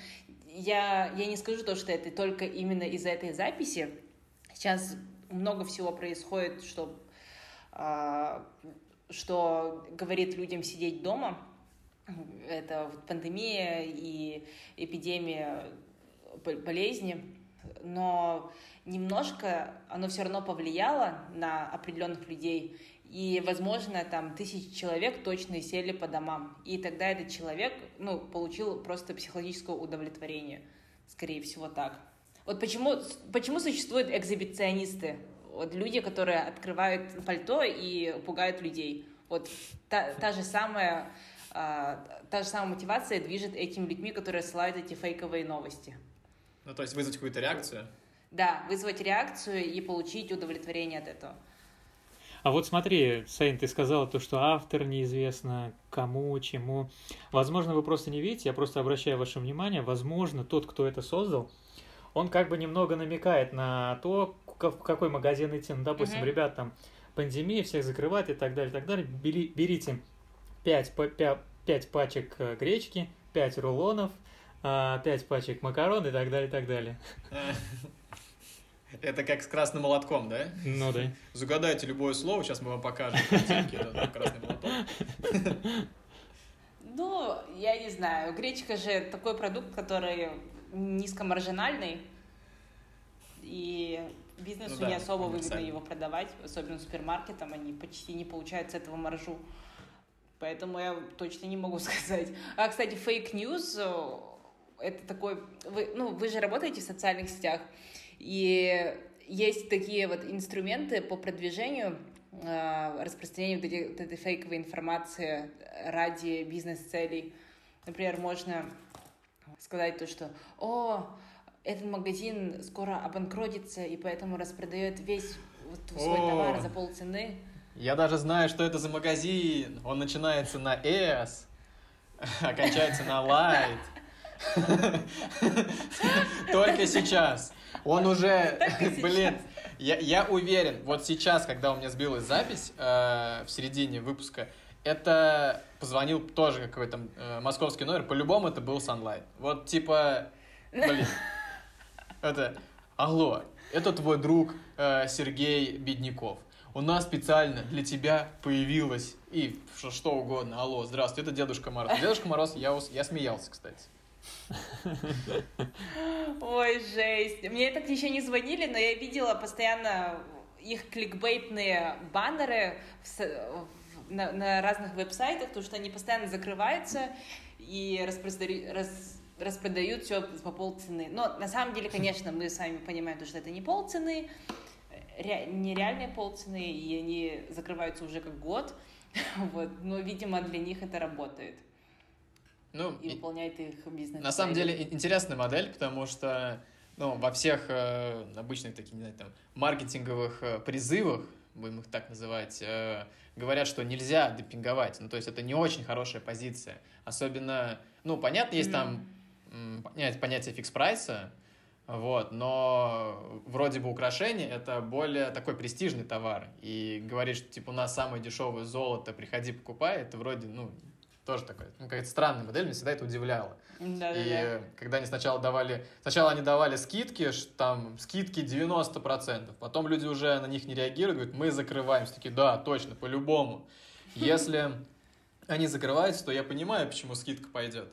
я, я не скажу то, что это только именно из-за этой записи. Сейчас много всего происходит, что, а, что говорит людям сидеть дома. Это вот пандемия и эпидемия болезни. Но немножко оно все равно повлияло на определенных людей. И, возможно, там тысячи человек точно сели по домам. И тогда этот человек, ну, получил просто психологическое удовлетворение. Скорее всего, так. Вот почему, почему существуют экзибиционисты? Вот люди, которые открывают пальто и пугают людей. Вот та, та же самая та же самая мотивация движет этими людьми, которые ссылают эти фейковые новости. Ну, то есть вызвать какую-то реакцию? Да, вызвать реакцию и получить удовлетворение от этого. А вот смотри, Сейн, ты сказала то, что автор неизвестно кому, чему. Возможно, вы просто не видите, я просто обращаю ваше внимание, возможно, тот, кто это создал, он как бы немного намекает на то, в какой магазин идти. Ну, допустим, uh-huh. ребят, там пандемия, всех закрывает и так далее, и так далее. Бери, берите 5, 5, 5 пачек э, гречки, 5 рулонов, 5 а, пачек макарон и так далее, и так далее. Это как с красным молотком, да? Ну да. Загадайте любое слово, сейчас мы вам покажем картинки, это красный молоток. Ну, я не знаю. Гречка же такой продукт, который низкомаржинальный, и бизнесу ну, да, не особо выгодно сами. его продавать, особенно супермаркетам, они почти не получают с этого маржу. Поэтому я точно не могу сказать. А, кстати, fake news э, — это такой... Вы, ну, вы же работаете в социальных сетях, и есть такие вот инструменты по продвижению, э, распространению вот, этой, вот этой фейковой информации ради бизнес-целей. Например, можно сказать то, что «О, этот магазин скоро обанкротится, и поэтому распродает весь вот свой О, товар за полцены». Я даже знаю, что это за магазин. Он начинается на S, окончается на Light. Только сейчас. Он уже, блин, я, я уверен, вот сейчас, когда у меня сбилась запись э, в середине выпуска, это позвонил тоже какой-то э, московский номер, по-любому это был Sunlight. Вот типа, блин, это, алло, это твой друг э, Сергей Бедняков. У нас специально для тебя появилось и что, что угодно. Алло, здравствуй, это Дедушка Мороз. Дедушка Мороз, я, я смеялся, кстати. Ой, жесть. Мне так еще не звонили, но я видела постоянно их кликбейтные баннеры в, на, на разных веб-сайтах, потому что они постоянно закрываются и распродают, рас, распродают все по полцены. Но на самом деле, конечно, мы сами понимаем, что это не полцены, ре, нереальные полцены, и они закрываются уже как год. Вот. Но, видимо, для них это работает ну, и выполняет их бизнес. На самом деле интересная модель, потому что ну, во всех э, обычных таких, не знаю, там, маркетинговых э, призывах, будем их так называть, э, говорят, что нельзя депинговать. Ну, то есть это не очень хорошая позиция. Особенно, ну, понятно, есть mm. там понятие, понятие фикс-прайса, вот, но вроде бы украшение это более такой престижный товар. И говоришь, что типа у нас самое дешевое золото, приходи покупай, это вроде, ну, тоже такая, ну, какая-то странная модель, меня всегда это удивляло. Да, и да, когда они сначала давали, сначала они давали скидки, там, скидки 90%, потом люди уже на них не реагируют, говорят, мы закрываемся, такие, да, точно, по-любому. Если они закрываются, то я понимаю, почему скидка пойдет.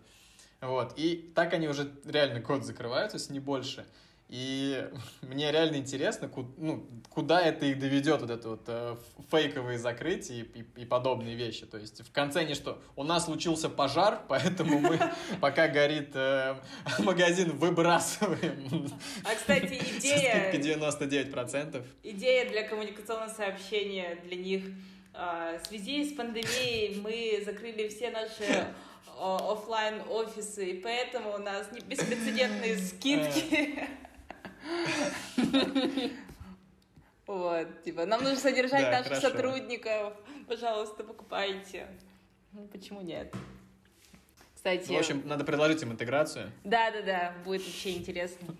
Вот, и так они уже реально год закрываются, если не больше. И мне реально интересно, куда, ну, куда это их доведет, вот это вот э, фейковые закрытия и, и, и подобные вещи. То есть в конце не что, у нас случился пожар, поэтому мы, пока горит э, магазин, выбрасываем. А, кстати, идея... 99%. Идея для коммуникационного сообщения для них. А, в связи с пандемией мы закрыли все наши офлайн офисы, и поэтому у нас беспрецедентные скидки. Вот, типа, нам нужно содержать наших сотрудников, пожалуйста, покупайте. Ну, почему нет? Кстати... Ну, в общем, надо предложить им интеграцию. Да-да-да, будет вообще интересно.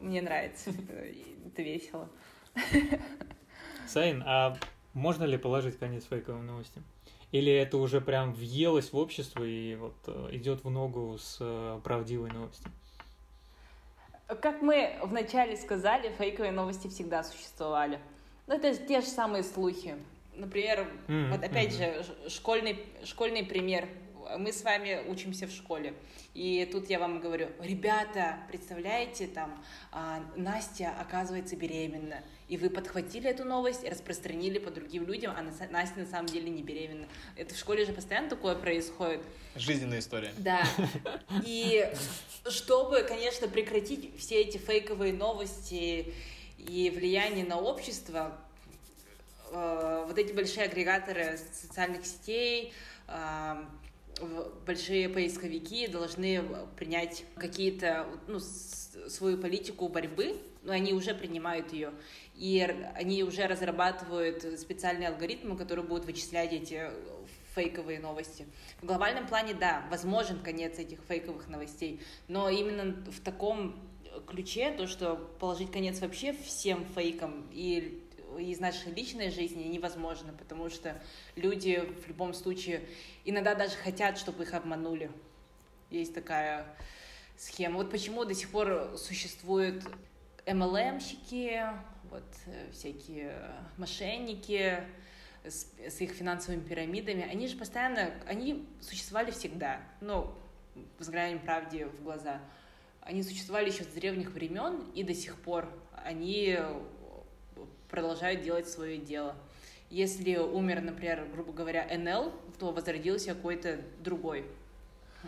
Мне нравится, это весело. Сайн, а можно ли положить конец фейковым новостям? Или это уже прям въелось в общество и вот э, идет в ногу с э, правдивой новостью? Как мы вначале сказали, фейковые новости всегда существовали. Но это те же самые слухи. Например, mm-hmm. вот опять mm-hmm. же, школьный, школьный пример. Мы с вами учимся в школе. И тут я вам говорю, ребята, представляете, там, а, Настя оказывается беременна. И вы подхватили эту новость и распространили по другим людям, а Настя на самом деле не беременна. Это в школе же постоянно такое происходит. Жизненная история. Да. И чтобы, конечно, прекратить все эти фейковые новости и влияние на общество, э, вот эти большие агрегаторы социальных сетей, э, большие поисковики должны принять какие-то, ну, свою политику борьбы, но они уже принимают ее, и они уже разрабатывают специальные алгоритмы, которые будут вычислять эти фейковые новости. В глобальном плане, да, возможен конец этих фейковых новостей, но именно в таком ключе, то, что положить конец вообще всем фейкам и из нашей личной жизни невозможно, потому что люди в любом случае иногда даже хотят, чтобы их обманули. Есть такая схема. Вот почему до сих пор существуют MLM-щики, вот э, всякие мошенники с, с их финансовыми пирамидами. Они же постоянно, они существовали всегда. Ну, взглянем правде в глаза. Они существовали еще с древних времен, и до сих пор они продолжают делать свое дело. Если умер, например, грубо говоря, НЛ, то возродился какой-то другой.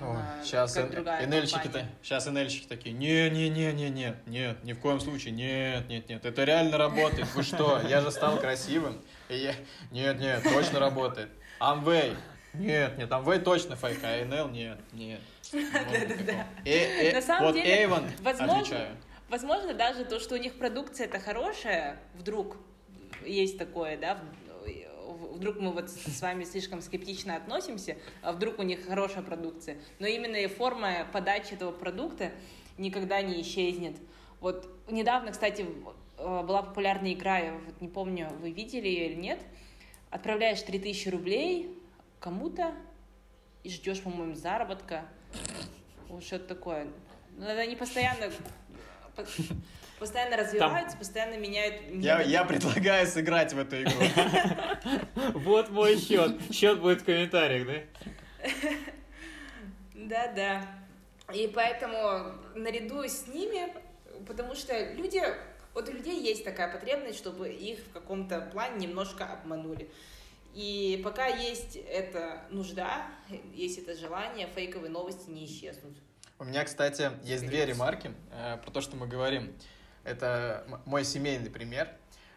О, а, сейчас НЛщики-то, сейчас НЛщики такие, не-не-не-не-не, нет, ни в коем случае, нет, нет, нет, это реально работает, вы что, я же стал красивым, и я... нет, нет, точно работает. Амвей, нет, нет, Амвей точно фейк, а НЛ нет, нет. Да-да-да. Э, э, На самом деле, возможно, возможно даже то, что у них продукция это хорошая, вдруг есть такое, да, вдруг мы вот с вами слишком скептично относимся, а вдруг у них хорошая продукция. Но именно и форма подачи этого продукта никогда не исчезнет. Вот недавно, кстати, э, была популярная игра, я вот не помню, вы видели ее или нет. Отправляешь 3000 рублей кому-то и ждешь, по-моему, заработка. Вот что-то такое. Ну, они постоянно постоянно развиваются, Там... постоянно меняют... Я, я предлагаю сыграть в эту игру. Вот мой счет. Счет будет в комментариях, да? Да-да. И поэтому наряду с ними, потому что люди, вот у людей есть такая потребность, чтобы их в каком-то плане немножко обманули. И пока есть эта нужда, есть это желание, фейковые новости не исчезнут. У меня, кстати, есть две ремарки э, про то, что мы говорим. Это мой семейный пример.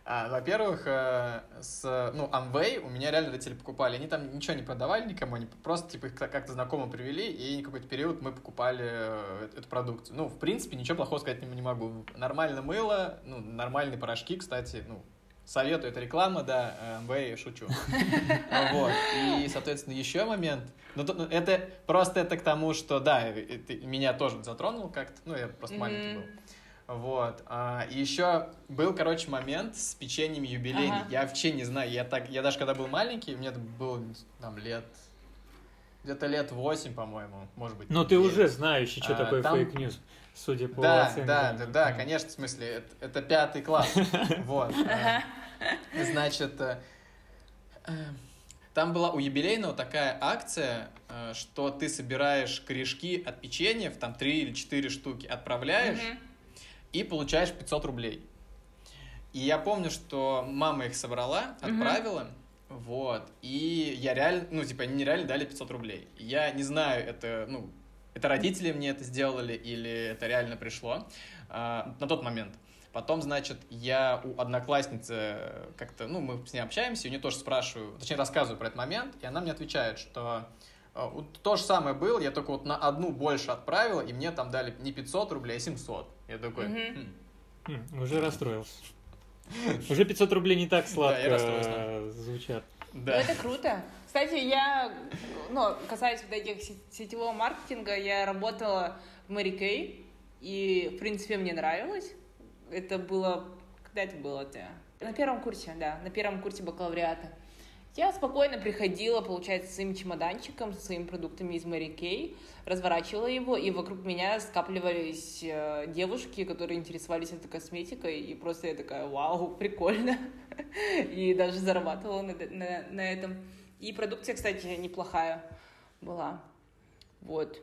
А, во-первых, э, с, ну, Amway у меня реально родители покупали. Они там ничего не продавали никому, они просто, типа, их как-то знакомо привели, и какой-то период мы покупали э, эту продукцию. Ну, в принципе, ничего плохого сказать не, могу. Нормально мыло, ну, нормальные порошки, кстати, ну, советую, это реклама, да, Amway, шучу. Вот, и, соответственно, еще момент, ну, ну, это просто это к тому, что, да, это меня тоже затронул как-то, ну, я просто маленький был. Вот. А, и еще был, короче, момент с печеньем юбилейным. Ага. Я вообще не знаю. Я, так, я даже когда был маленький, мне было там лет где-то лет 8, по-моему, может быть. Но ты уже знающий, что а, такое там... fake news, судя по да, оценкам. Да, да, да, конечно, в смысле, это, это пятый класс. Вот. А, значит, э, э, там была у юбилейного такая акция, э, что ты собираешь корешки от печеньев, там 3 или 4 штуки, отправляешь, и получаешь 500 рублей. И я помню, что мама их собрала, отправила, вот, и я реально, ну, типа, они нереально дали 500 рублей. Я не знаю, это, ну, это родители мне это сделали или это реально пришло а, на тот момент. Потом, значит, я у одноклассницы как-то, ну, мы с ней общаемся, и у нее тоже спрашиваю, точнее, рассказываю про этот момент, и она мне отвечает, что а, то же самое было, я только вот на одну больше отправила, и мне там дали не 500 рублей, а 700. Я такой... Mm-hmm. Хм. Хм, уже расстроился. Уже 500 рублей не так сладко э, звучат. Ну, Да. это круто. Кстати, я, ну, касаясь вот этих сет- сетевого маркетинга, я работала в Мэри Кей, и, в принципе, мне нравилось. Это было... Когда это было-то? На первом курсе, да, на первом курсе бакалавриата. Я спокойно приходила, получается, с своим чемоданчиком, со своими продуктами из Мэри Кей, разворачивала его, и вокруг меня скапливались э, девушки, которые интересовались этой косметикой, и просто я такая, вау, прикольно. И даже зарабатывала на, на- на этом. И продукция, кстати, неплохая была. Вот.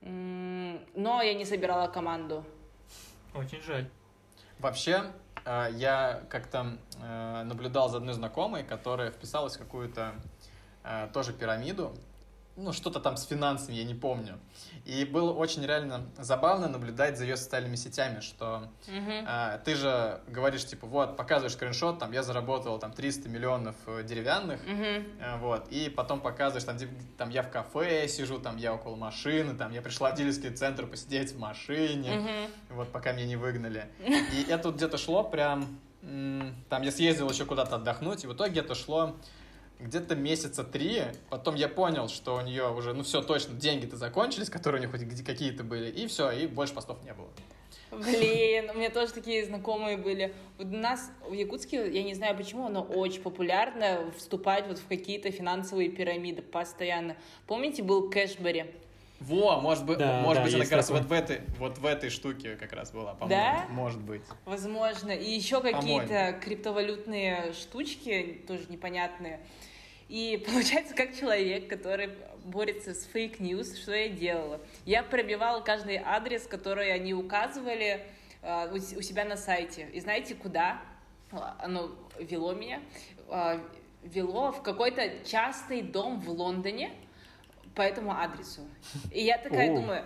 Но я не собирала команду. Очень жаль. Вообще, э, я как-то э, наблюдал за одной знакомой, которая вписалась в какую-то э, тоже пирамиду. Ну, что-то там с финансами, я не помню. И было очень реально забавно наблюдать за ее социальными сетями, что. А, ты же говоришь, типа, вот, показываешь скриншот, там, я заработал, там, 300 миллионов э, деревянных, э, вот, и потом показываешь, там, где- там, я в кафе сижу, там, я около машины, там, я пришла в дилерский центр посидеть в машине, Мгм. вот, пока меня не выгнали. И это вот где-то шло прям, там, я съездил еще куда-то отдохнуть, и в итоге это шло где-то месяца три, потом я понял, что у нее уже, ну все, точно, деньги-то закончились, которые у нее хоть где- какие-то были, и все, и больше постов не было. Блин, у меня тоже такие знакомые были. Вот у нас в Якутске, я не знаю почему, но очень популярно вступать вот в какие-то финансовые пирамиды постоянно. Помните, был Кэшбери? Во, может быть, Да, может да, быть, она как раз вот в этой, вот в этой штуке как раз была, по-моему. Да? Может быть. Возможно. И еще какие-то криптовалютные штучки, тоже непонятные. И получается, как человек, который борется с fake news, что я делала? Я пробивала каждый адрес, который они указывали э, у себя на сайте. И знаете, куда оно вело меня? Э, Вело в какой-то частный дом в Лондоне по этому адресу. И я такая О. думаю,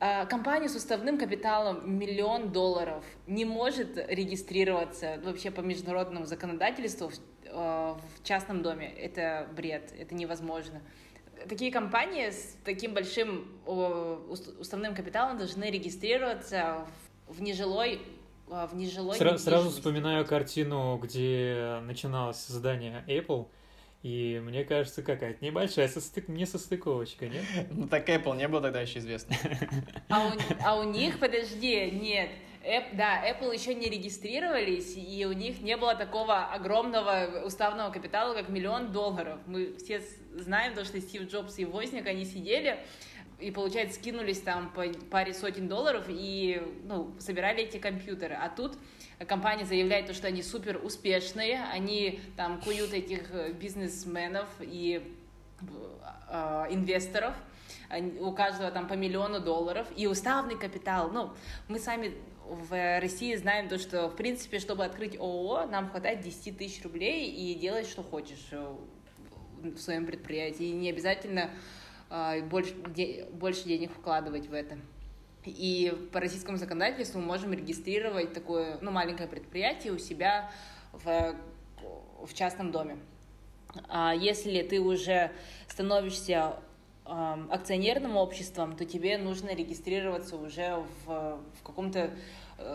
а, Компания с уставным капиталом миллион долларов не может регистрироваться вообще по международному законодательству в, э, в частном доме. Это бред, это невозможно. Такие компании с таким большим уставным капиталом должны регистрироваться в, нежилой э, в нежилой Сра- сразу вспоминаю картину, где начиналось создание Apple, и мне кажется, какая-то небольшая состык... несостыковочка, нет? Ну так Apple не был тогда еще известен. А у, а у них, подожди, нет. Эп- да, Apple еще не регистрировались, и у них не было такого огромного уставного капитала, как миллион долларов. Мы все знаем то, что Стив Джобс и Возник, они сидели и, получается, скинулись там по паре сотен долларов и ну, собирали эти компьютеры. А тут компания заявляет, то, что они супер успешные, они там куют этих э, бизнесменов и э, инвесторов, они- у каждого там по миллиону долларов, и уставный капитал. Ну, мы сами в России знаем то, что, в принципе, чтобы открыть ООО, нам хватает 10 тысяч рублей и делать, что хочешь э, в своем предприятии. И не обязательно э, больше, больше денег вкладывать в это. И по российскому законодательству мы можем регистрировать такое ну, маленькое предприятие у себя в, в частном доме. А если ты уже становишься эм, акционерным обществом, то тебе нужно регистрироваться уже в, в каком-то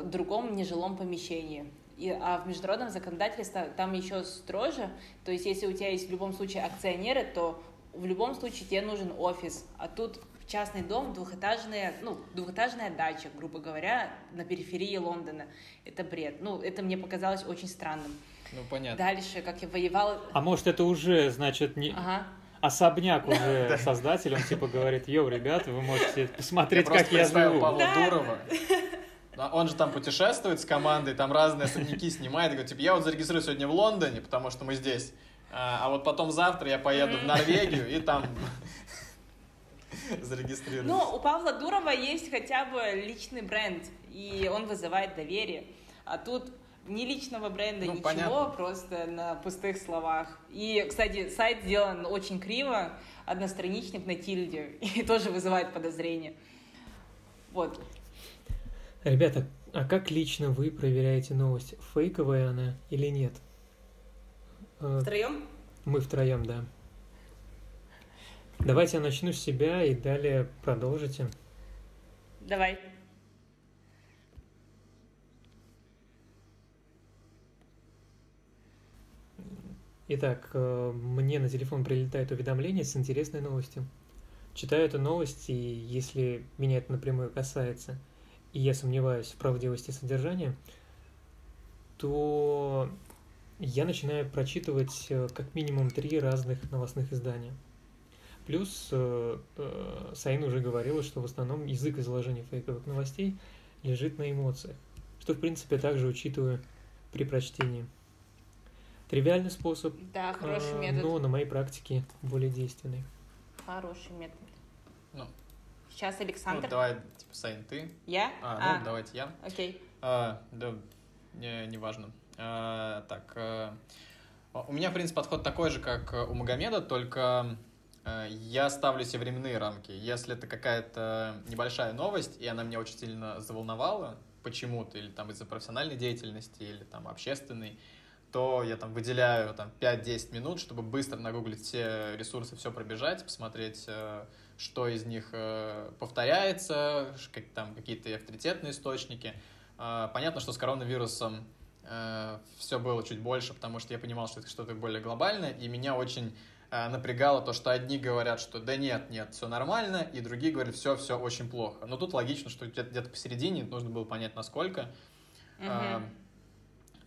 другом нежилом помещении. И, а в международном законодательстве там еще строже. То есть, если у тебя есть в любом случае акционеры, то в любом случае тебе нужен офис. А тут частный дом, двухэтажная, ну, двухэтажная дача, грубо говоря, на периферии Лондона. Это бред. Ну, это мне показалось очень странным. Ну, понятно. Дальше, как я воевала... А может, это уже, значит, не... Ага. особняк уже создатель, он типа говорит, йоу, ребята, вы можете посмотреть, просто как я живу. Павла Да. Дурова. Он же там путешествует с командой, там разные особняки снимает. и Говорит, типа, я вот зарегиструю сегодня в Лондоне, потому что мы здесь. А а вот потом завтра я поеду в Норвегию и там зарегистрирую. Ну, у Павла Дурова есть хотя бы личный бренд, и он вызывает доверие. А тут ни личного бренда, Ну, ничего, понятно. просто на пустых словах. И, кстати, сайт сделан очень криво, одностраничник на тильде, и тоже вызывает подозрение. Вот. Ребята, а как лично вы проверяете новость? Фейковая она или нет? Э, Втроем? Мы втроем, да. Давайте я начну с себя и далее продолжите. Давай. Итак, э, мне на телефон прилетает уведомление с интересной новостью. Читаю эту новость, и если меня это напрямую касается, и я сомневаюсь в правдивости содержания, то я начинаю прочитывать э, как минимум три разных новостных издания. Плюс э, э, Саин уже говорила, что в основном язык изложения фейковых новостей лежит на эмоциях, что в принципе также учитываю при прочтении. Тривиальный способ, Да, хороший э, метод. но на моей практике более действенный. Хороший метод. Ну, Сейчас ну, Александр. давай, типа, Сань, ты. Я? А, ну, давайте я. Окей. А, да, не, неважно. А, так, а, у меня, в принципе, подход такой же, как у Магомеда, только а, я ставлю себе временные рамки. Если это какая-то небольшая новость, и она меня очень сильно заволновала почему-то, или там из-за профессиональной деятельности, или там общественной, то я там выделяю там 5-10 минут, чтобы быстро нагуглить все ресурсы, все пробежать, посмотреть, э, что из них э, повторяется, как, там какие-то авторитетные источники. А, Понятно, что с коронавирусом все было чуть больше, потому что я понимал, что это что-то более глобальное, и меня очень э, напрягало то, что одни говорят, что да нет, нет, все нормально, и другие говорят, все, все очень плохо. Но тут логично, что где-то где-то посередине нужно было понять, насколько. Мгм.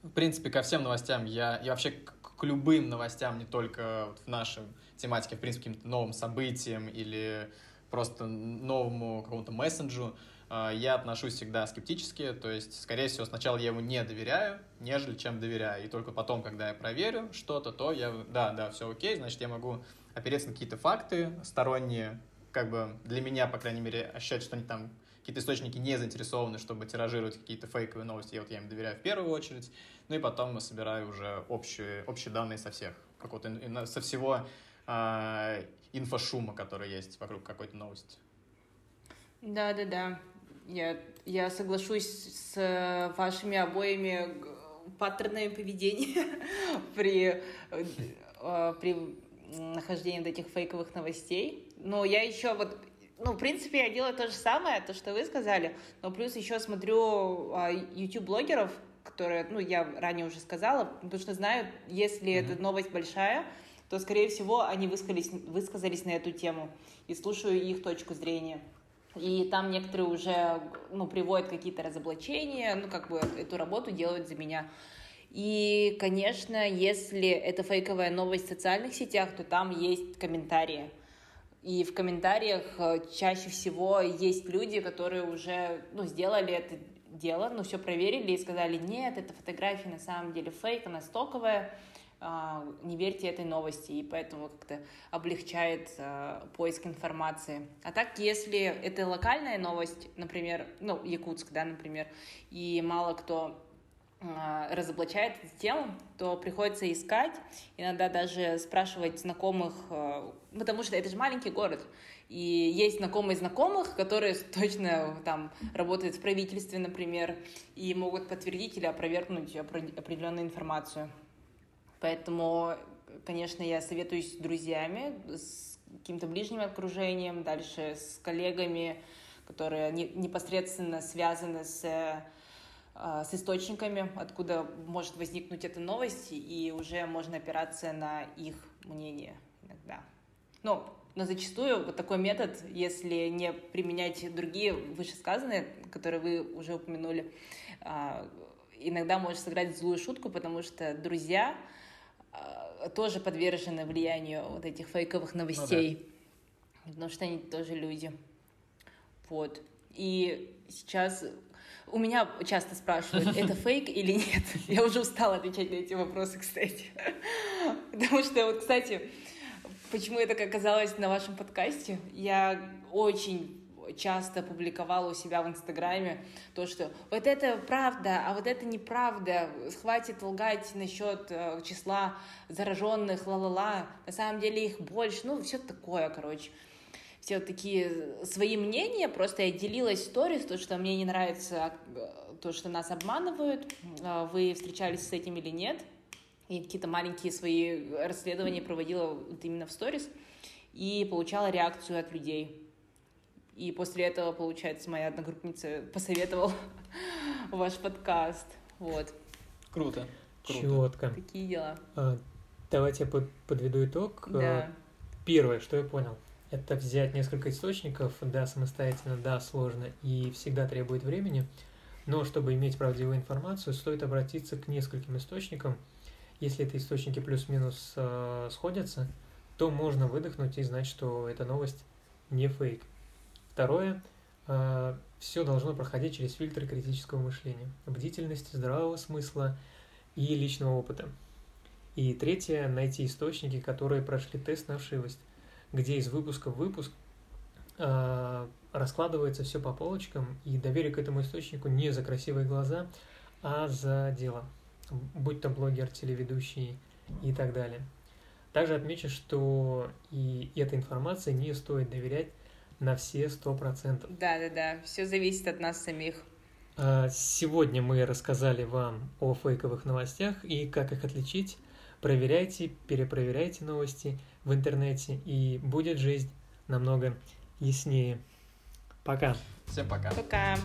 В принципе, ко всем новостям я, и вообще к, к любым новостям, не только вот в нашем тематике, в принципе, каким-то новым событиям или просто новому какому-то мессенджу, а, я отношусь всегда скептически, то есть, скорее всего, сначала я ему не доверяю, нежели чем доверяю, и только потом, когда я проверю что-то, то я, да, да, все окей, значит, я могу опереться на какие-то факты сторонние, как бы для меня, по крайней мере, ощущать, что они там какие-то источники не заинтересованы, чтобы тиражировать какие-то фейковые новости, и вот я им доверяю в первую очередь, ну и потом собираю уже общие, общие данные со всех, какого-то, со всего а, инфошума, который есть вокруг какой-то новости. Да, да, да. Я, я соглашусь с э, вашими обоими г- паттернами поведения при, э, э, при нахождении вот этих фейковых новостей. Но я еще вот, ну, в принципе, я делаю то же самое, то, что вы сказали, но плюс еще смотрю а, YouTube-блогеров, которые, ну, я ранее уже сказала, потому что знаю, если Мгм. эта новость большая, то, скорее всего, они высказались, высказались на эту тему, и слушаю их точку зрения. И там некоторые уже ну, приводят какие-то разоблачения, ну, как бы эту работу делают за меня. И, конечно, если это фейковая новость в социальных сетях, то там есть комментарии. И в комментариях э, чаще всего есть люди, которые уже ну, сделали это дело, ну, все проверили и сказали, нет, эта фотография на самом деле фейк, она стоковая, не верьте этой новости, и поэтому как-то облегчает а, поиск информации. А так, если это локальная новость, например, ну, Якутск, да, например, и мало кто а, разоблачает эту тему, то приходится искать, иногда даже спрашивать знакомых, а, потому что это же маленький город, и есть знакомые знакомых, которые точно там работают в правительстве, например, и могут подтвердить или опровергнуть опре- определенную информацию. Поэтому, конечно, я советуюсь с друзьями, с каким-то ближним окружением, дальше с коллегами, которые не- непосредственно связаны с, э, с источниками, откуда может возникнуть эта новость, и уже можно опираться на их мнение иногда. Ну, но зачастую вот такой метод, если не применять другие вышесказанные, которые вы уже упомянули, а, иногда может сыграть злую шутку, потому что друзья тоже подвержены влиянию вот этих фейковых новостей, потому что они тоже люди. Вот. И сейчас у меня часто спрашивают, это фейк или нет. Я уже устала отвечать на эти вопросы, кстати. Потому что, вот, кстати, почему это оказалось на вашем подкасте, я очень часто публиковала у себя в Инстаграме то, что вот это правда, а вот это неправда, хватит лгать насчет э, числа зараженных, ла-ла-ла, на самом деле их больше, ну, все такое, короче. Все такие свои мнения, просто я делилась сторис, то, что мне не нравится э, то, что нас обманывают, э, вы встречались с этим или нет, и какие-то маленькие свои расследования проводила вот именно в сторис, и получала реакцию от людей. И после этого, получается, моя одногруппница посоветовала ваш подкаст. Вот. Круто. Круто. Четко. Такие дела. А, Давайте я подведу итог. Да. Первое, что я понял, это взять несколько источников, да, самостоятельно, да, сложно и всегда требует времени, но чтобы иметь правдивую информацию, стоит обратиться к нескольким источникам. Если эти источники плюс-минус э, сходятся, то можно выдохнуть и знать, что эта новость не фейк. Второе, э, все должно проходить через фильтры критического мышления, бдительности, здравого смысла и личного опыта. И третье, найти источники, которые прошли тест на вшивость, где из выпуска в выпуск э, раскладывается все по полочкам, и доверие к этому источнику не за красивые глаза, а за дело, будь то блогер, телеведущий и так далее. Также отмечу, что и этой информации не стоит доверять на все сто процентов. Да-да-да, все зависит от нас самих. А, сегодня мы рассказали вам о фейковых новостях и как их отличить. Проверяйте, перепроверяйте новости в интернете, и будет жизнь намного яснее. Пока. Всем пока. Пока.